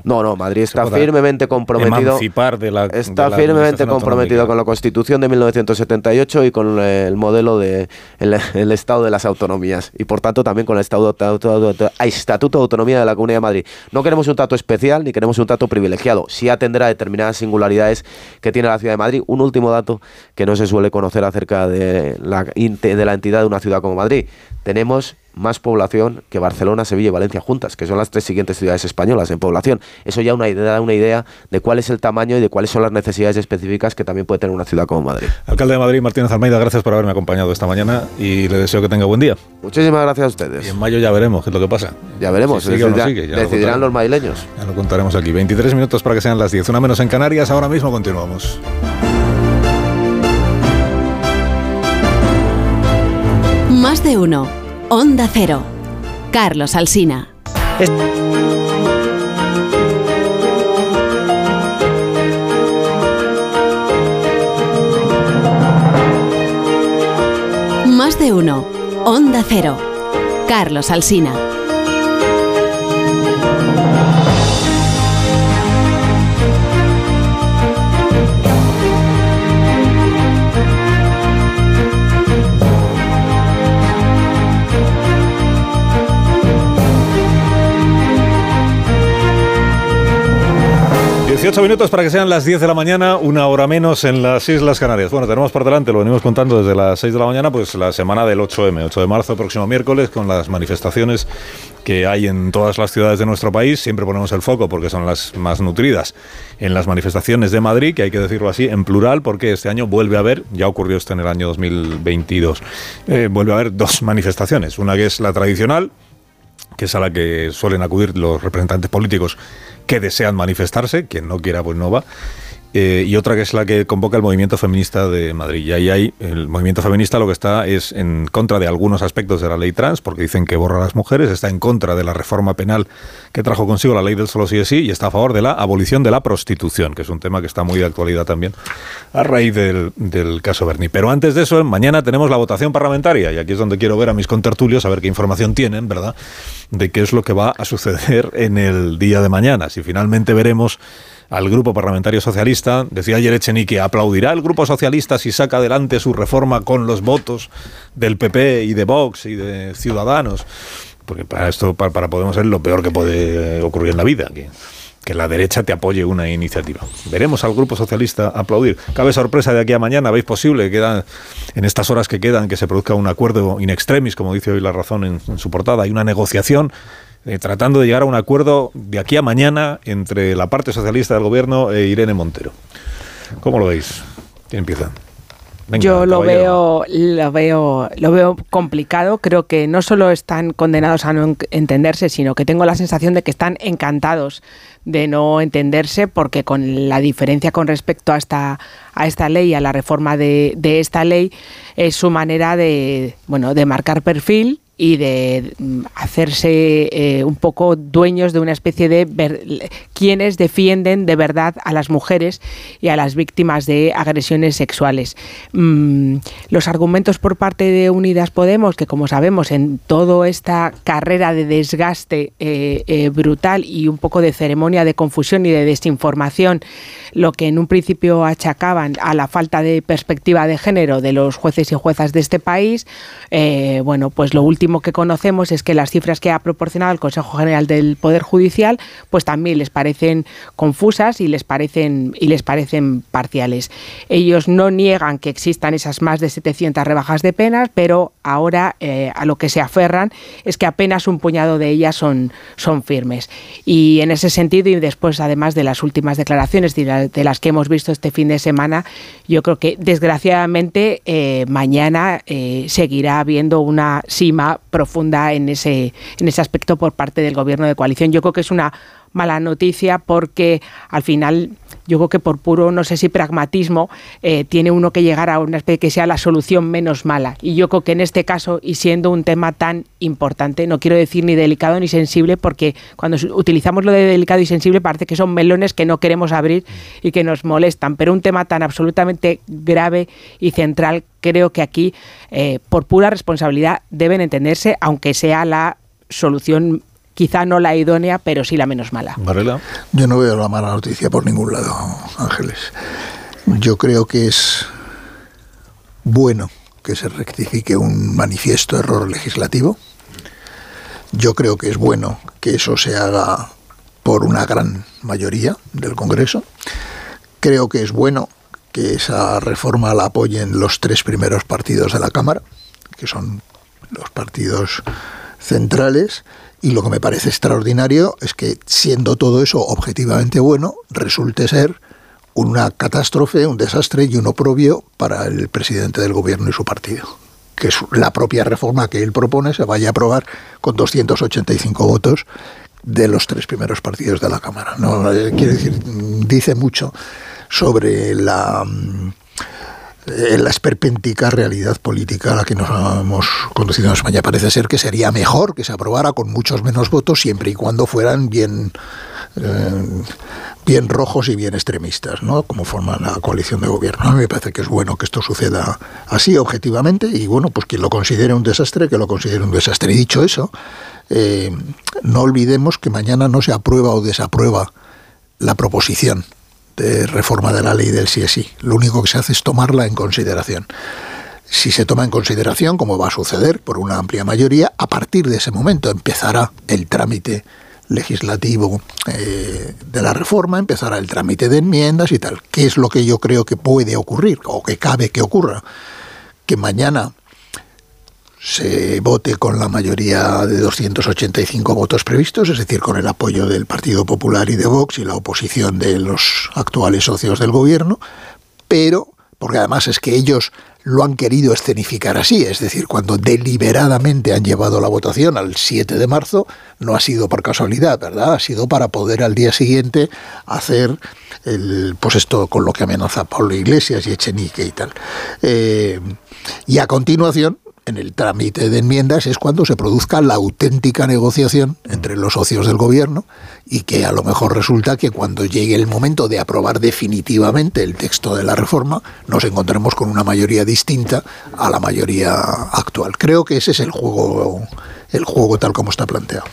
no, Madrid está firmemente comprometido. De la, está firmemente comprometido con la Constitución de 1978 y con el modelo de el, Estado de las autonomías y por tanto también con el Estado, Estatuto de Autonomía de la Comunidad de Madrid. No queremos un trato especial ni queremos un trato privilegiado. Sí atender a determinadas singularidades que tiene la ciudad de Madrid. Un último dato que no se suele conocer acerca de la, de la entidad de una ciudad como Madrid. Tenemos más población que Barcelona, Sevilla y Valencia juntas, que son las tres siguientes ciudades españolas en población. Eso ya una idea, da una idea de cuál es el tamaño y de cuáles son las necesidades específicas que también puede tener una ciudad como Madrid. Alcalde de Madrid, Martínez Almeida, gracias por haberme acompañado esta mañana y le deseo que tenga buen día. Muchísimas gracias a ustedes. Y en mayo ya veremos qué es lo que pasa. Ya veremos, decidirán los madrileños. Ya lo contaremos aquí. 23 minutos para que sean las 10, una menos en Canarias, ahora mismo continuamos. Más de uno. Onda Cero. Carlos Alsina. Más de uno. Onda Cero. Carlos Alsina. 18 minutos para que sean las 10 de la mañana, una hora menos en las Islas Canarias. Bueno, tenemos por delante, lo venimos contando desde las 6 de la mañana, pues la semana del 8M, 8 de marzo, próximo miércoles, con las manifestaciones que hay en todas las ciudades de nuestro país. Siempre ponemos el foco porque son las más nutridas en las manifestaciones de Madrid, que hay que decirlo así, en plural, porque este año vuelve a haber, ya ocurrió esto en el año 2022, eh, vuelve a haber dos manifestaciones. Una que es la tradicional, que es a la que suelen acudir los representantes políticos que desean manifestarse, quien no quiera pues no va, eh, y otra que es la que convoca el movimiento feminista de Madrid. Y ahí hay, el movimiento feminista lo que está es en contra de algunos aspectos de la ley trans, porque dicen que borra a las mujeres, está en contra de la reforma penal que trajo consigo la ley del solo sí es sí, y está a favor de la abolición de la prostitución, que es un tema que está muy de actualidad también a raíz del, del caso Berni. Pero antes de eso, mañana tenemos la votación parlamentaria, y aquí es donde quiero ver a mis contertulios, a ver qué información tienen, ¿verdad?, de qué es lo que va a suceder en el día de mañana. Si finalmente veremos al Grupo Parlamentario Socialista. Decía ayer Echenique, aplaudirá el Grupo Socialista si saca adelante su reforma con los votos del PP y de Vox y de Ciudadanos. Porque para esto, para, Podemos ser lo peor que puede ocurrir en la vida. que la derecha te apoye una iniciativa. Veremos al Grupo Socialista aplaudir. Cabe sorpresa de aquí a mañana, ¿veis posible? Queda, en estas horas que quedan que se produzca un acuerdo in extremis, como dice hoy La Razón en, su portada. Hay una negociación eh, tratando de llegar a un acuerdo de aquí a mañana entre la parte socialista del gobierno e Irene Montero. ¿Cómo lo veis? ¿Quién empieza? Yo lo veo, lo veo, lo veo complicado. Creo que no solo están condenados a no entenderse, sino que tengo la sensación de que están encantados de no entenderse, porque con la diferencia con respecto a esta, a esta ley, a la reforma de, de esta ley, es su manera de, bueno, de marcar perfil y de mm, hacerse eh, un poco dueños de una especie de quienes defienden de verdad a las mujeres y a las víctimas de agresiones sexuales. Mm, los argumentos por parte de Unidas Podemos, que como sabemos en toda esta carrera de desgaste eh, eh, brutal y un poco de ceremonia de confusión y de desinformación, lo que en un principio achacaban a la falta de perspectiva de género de los jueces y juezas de este país, bueno, pues lo último último que conocemos es que las cifras que ha proporcionado el Consejo General del Poder Judicial, pues también les parecen confusas y les parecen y les parecen parciales. Ellos no niegan que existan esas más de 700 rebajas de penas, pero ahora eh, a lo que se aferran es que apenas un puñado de ellas son, son firmes. Y en ese sentido, y después además de las últimas declaraciones de, las que hemos visto este fin de semana, yo creo que desgraciadamente eh, mañana eh, seguirá habiendo una cima profunda en ese, en ese aspecto por parte del gobierno de coalición. Yo creo que es una mala noticia porque al final yo creo que por puro, no sé si pragmatismo, eh, tiene uno que llegar a una especie que sea la solución menos mala. Y yo creo que en este caso, y siendo un tema tan importante, no quiero decir ni delicado ni sensible, porque cuando utilizamos lo de delicado y sensible parece que son melones que no queremos abrir y que nos molestan, pero un tema tan absolutamente grave y central, creo que aquí, eh, por pura responsabilidad, deben entenderse, aunque sea la solución quizá no la idónea, pero sí la menos mala. Yo no veo la mala noticia por ningún lado, Ángeles. Yo creo que es bueno que se rectifique un manifiesto error legislativo. Yo creo que es bueno que eso se haga por una gran mayoría del Congreso. Creo que es bueno que esa reforma la apoyen los tres primeros partidos de la Cámara, que son los partidos centrales y lo que me parece extraordinario es que, siendo todo eso objetivamente bueno, resulte ser una catástrofe, un desastre y un oprobio para el presidente del gobierno y su partido. Que la propia reforma que él propone se vaya a aprobar con 285 votos de los tres primeros partidos de la Cámara. No, eh, quiere decir, dice mucho sobre la en la esperpéntica realidad política a la que nos hemos conducido en España. Parece ser que sería mejor que se aprobara con muchos menos votos siempre y cuando fueran bien, eh, bien rojos y bien extremistas, ¿no? como forman la coalición de gobierno. A mí me parece que es bueno que esto suceda así, objetivamente, y bueno, pues quien lo considere un desastre, que lo considere un desastre. Y dicho eso, eh, no olvidemos que mañana no se aprueba o desaprueba la proposición de reforma de la ley del sí es sí. Lo único que se hace es tomarla en consideración. Si se toma en consideración, como va a suceder por una amplia mayoría, a partir de ese momento empezará el trámite legislativo eh, de la reforma, empezará el trámite de enmiendas y tal. ¿Qué es lo que yo creo que puede ocurrir o que cabe que ocurra? Que mañana se vote con la mayoría de 285 votos previstos, es decir, con el apoyo del Partido Popular y de Vox y la oposición de los actuales socios del gobierno, pero, porque además es que ellos lo han querido escenificar así, es decir, cuando deliberadamente han llevado la votación al 7 de marzo, no ha sido por casualidad, ¿verdad? Ha sido para poder al día siguiente hacer el, pues esto con lo que amenaza Pablo Iglesias y Echenique y tal. Eh, y a continuación, en el trámite de enmiendas es cuando se produzca la auténtica negociación entre los socios del gobierno y que a lo mejor resulta que cuando llegue el momento de aprobar definitivamente el texto de la reforma nos encontremos con una mayoría distinta a la mayoría actual. Creo que ese es el juego el juego tal como está planteado.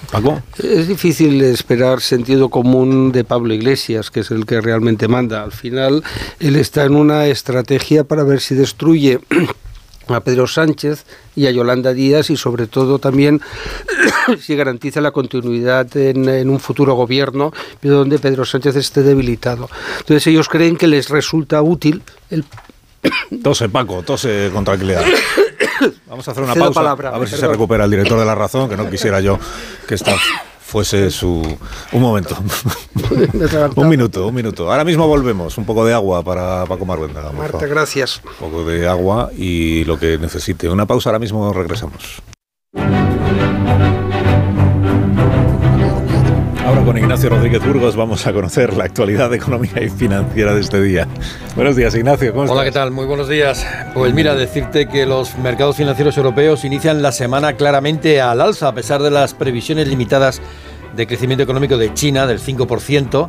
Es difícil esperar sentido común de Pablo Iglesias, que es el que realmente manda. Al final, él está en una estrategia para ver si destruye a Pedro Sánchez y a Yolanda Díaz y sobre todo también si garantiza la continuidad en, un futuro gobierno donde Pedro Sánchez esté debilitado. Entonces ellos creen que les resulta útil el... tose Paco, tose con tranquilidad. Vamos a hacer una pausa a ver si se recupera el director de la razón, que no quisiera yo que esta fuese su... Un momento. un minuto, un minuto. Ahora mismo volvemos. Un poco de agua para Paco Marvenda. Marta, gracias. Un poco de agua y lo que necesite. Una pausa, ahora mismo regresamos. Ahora con Ignacio Rodríguez Burgos vamos a conocer la actualidad económica y financiera de este día. Buenos días, Ignacio. ¿cómo Hola, ¿qué tal? Muy buenos días. Pues mira, decirte que los mercados financieros europeos inician la semana claramente al alza, a pesar de las previsiones limitadas de crecimiento económico de China del 5%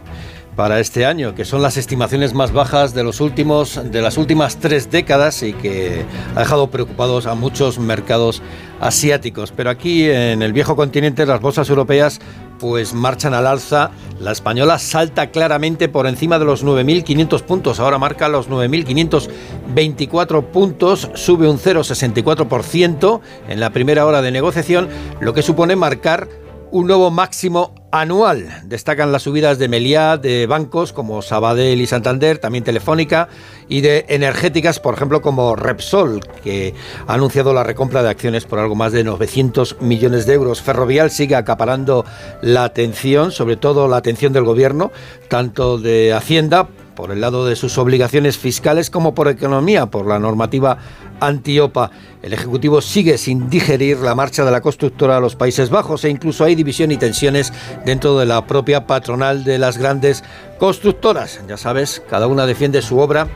para este año, que son las estimaciones más bajas de los últimos de las últimas tres décadas y que ha dejado preocupados a muchos mercados asiáticos. Pero aquí en el viejo continente las bolsas europeas pues marchan al alza. La española salta claramente por encima de los 9.500 puntos. Ahora marca los 9.524 puntos, sube un 0,64% en la primera hora de negociación, lo que supone marcar un nuevo máximo anual. Destacan las subidas de Meliá, de bancos como Sabadell y Santander, también Telefónica, y de energéticas, por ejemplo, como Repsol, que ha anunciado la recompra de acciones por algo más de 900 millones de euros. Ferrovial sigue acaparando la atención, sobre todo la atención del gobierno, tanto de Hacienda, por el lado de sus obligaciones fiscales, como por economía, por la normativa antiopa. El Ejecutivo sigue sin digerir la marcha de la constructora a los Países Bajos e incluso hay división y tensiones dentro de la propia patronal de las grandes constructoras. Ya sabes, cada una defiende su obra,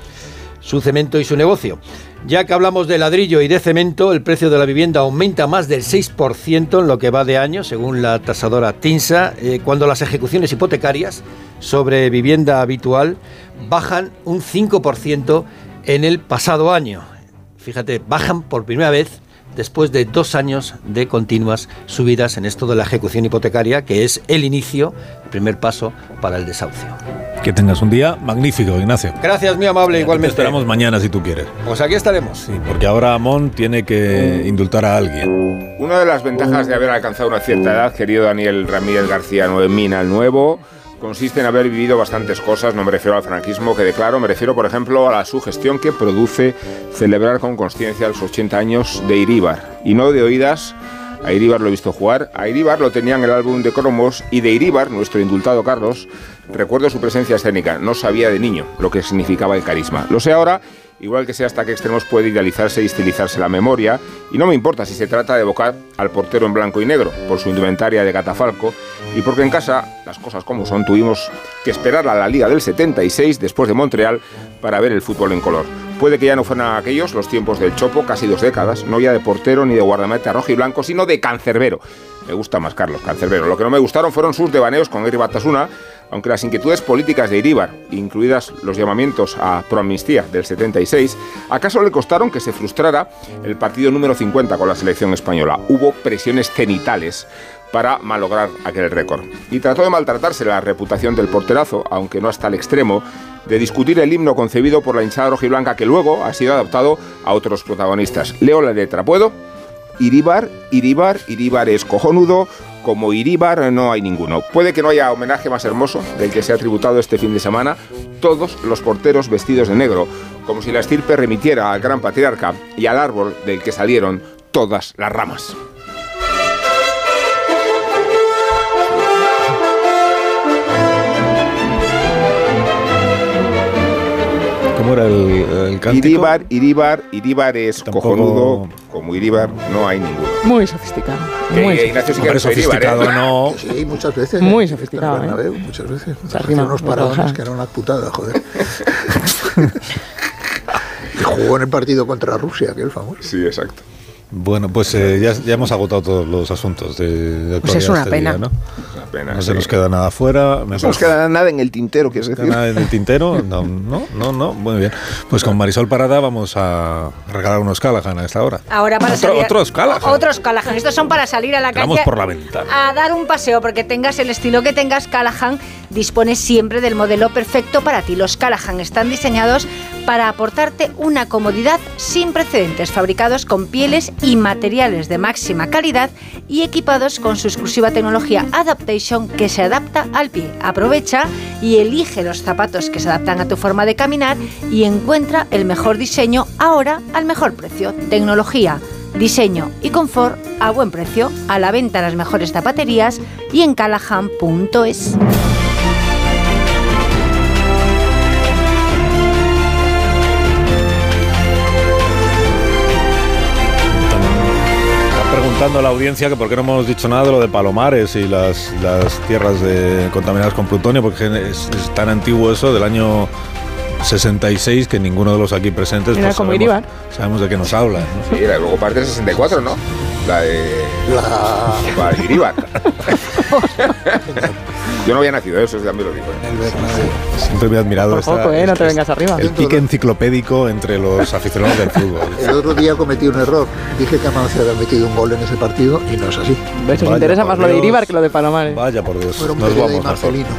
su cemento y su negocio. Ya que hablamos de ladrillo y de cemento, el precio de la vivienda aumenta más del 6% en lo que va de año, según la tasadora TINSA, eh, cuando las ejecuciones hipotecarias sobre vivienda habitual bajan un 5% en el pasado año fíjate, bajan por primera vez después de dos años de continuas subidas en esto de la ejecución hipotecaria, que es el inicio, el primer paso para el desahucio. Que tengas un día magnífico, Ignacio. Gracias, muy amable, igualmente. Te esperamos mañana si tú quieres. Pues aquí estaremos. Sí, porque ahora Amón tiene que indultar a alguien. Una de las ventajas de haber alcanzado una cierta edad, querido Daniel Ramírez García Nuevemina, el nuevo, consiste en haber vivido bastantes cosas, no me refiero al franquismo que declaro, me refiero por ejemplo a la sugestión que produce celebrar con conciencia los 80 años de Iríbar, y no de oídas, a Iríbar lo he visto jugar, a Iríbar lo tenía en el álbum de cromos y de Iríbar, nuestro indultado Carlos, recuerdo su presencia escénica, no sabía de niño lo que significaba el carisma. Lo sé ahora igual que sé hasta qué extremos puede idealizarse y estilizarse la memoria, y no me importa si se trata de evocar al portero en blanco y negro, por su indumentaria de catafalco, y porque en casa, las cosas como son, tuvimos que esperar a la Liga del 76 después de Montreal para ver el fútbol en color. Puede que ya no fueran aquellos los tiempos del Chopo, casi dos décadas, no ya de portero ni de guardameta rojo y blanco, sino de cancerbero. Me gusta más Carlos Cancerbero. Lo que no me gustaron fueron sus devaneos con Eri Batasuna, aunque las inquietudes políticas de Iríbar, incluidas los llamamientos a proamnistía del 76, acaso le costaron que se frustrara el partido número 50 con la selección española. Hubo presiones cenitales para malograr aquel récord. Y trató de maltratarse la reputación del porterazo, aunque no hasta el extremo, de discutir el himno concebido por la hinchada rojiblanca que luego ha sido adaptado a otros protagonistas. Leo la letra, ¿puedo? Iríbar, Iríbar, Iríbar es cojonudo, como Iríbar no hay ninguno. Puede que no haya homenaje más hermoso del que se ha tributado este fin de semana, todos los porteros vestidos de negro, como si la estirpe remitiera al gran patriarca y al árbol del que salieron todas las ramas. ¿Cómo era el, el Iríbar, Iríbar, Iríbar es cojonudo, como Iríbar no hay ninguno. Muy sofisticado. muy Ignacio Hombre, sofisticado Iríbar, ¿eh? no. Sí, muchas veces. Muy sofisticado, ¿eh? Muchas veces. Hacía arrima unos paradones que eran una putada, joder. y jugó en el partido contra Rusia, que es famoso. Sí, exacto. Bueno, pues eh, ya, ya hemos agotado todos los asuntos de, de Pues es actualidad una este pena. día, ¿no? Una pena, No sí. se nos queda nada fuera. No nos queda nada en el tintero, quieres decir. Nada en el tintero. No, no, no, no. Muy bien. Pues con Marisol Parada vamos a regalar unos Callahan a esta hora. Ahora para Otro- salir. otros Callahan. Otros Callahan. Estos son para salir a la calle. por la ventana. A dar un paseo, porque tengas el estilo que tengas, Callahan dispone siempre del modelo perfecto para ti. Los Callahan están diseñados para aportarte una comodidad sin precedentes, fabricados con pieles y materiales de máxima calidad y equipados con su exclusiva tecnología Adaptation que se adapta al pie. Aprovecha y elige los zapatos que se adaptan a tu forma de caminar y encuentra el mejor diseño ahora al mejor precio. Tecnología diseño y confort a buen precio, a la venta en las mejores zapaterías y en callahan.es. preguntando a la audiencia que por qué no hemos dicho nada de lo de Palomares y las, tierras de, contaminadas con plutonio, porque es, tan antiguo eso, del año 66 que ninguno de los aquí presentes pues, sabemos, sabemos, de qué nos habla. Sí, era luego parte del 64, ¿no? La de. La, la de. Yo no había nacido, eso ya me lo digo. ¿eh? Siempre me he admirado esta, ¿eh? No te vengas arriba. el pique enciclopédico entre los aficionados del fútbol. El otro día cometí un error. Dije que Amancio había metido un gol en ese partido y no es así. ¿Ves? Os interesa más lo de Iribar que lo de Palomares. Vaya por Dios. Nos vamos, Marcelino.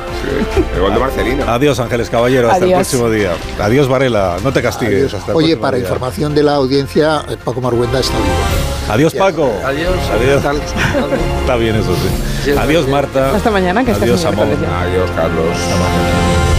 el gol de Marcelino. Adiós, Ángeles Caballero. Hasta el próximo día. Adiós, Varela. No te castigues. Oye, para información de la audiencia, eh, Paco Marguenda está vivo. Adiós, Paco. Adiós. Adiós. Está bien eso, sí. Adiós, Marta. Hasta mañana, que Adiós, amor. Adiós, Carlos. Hasta mañana.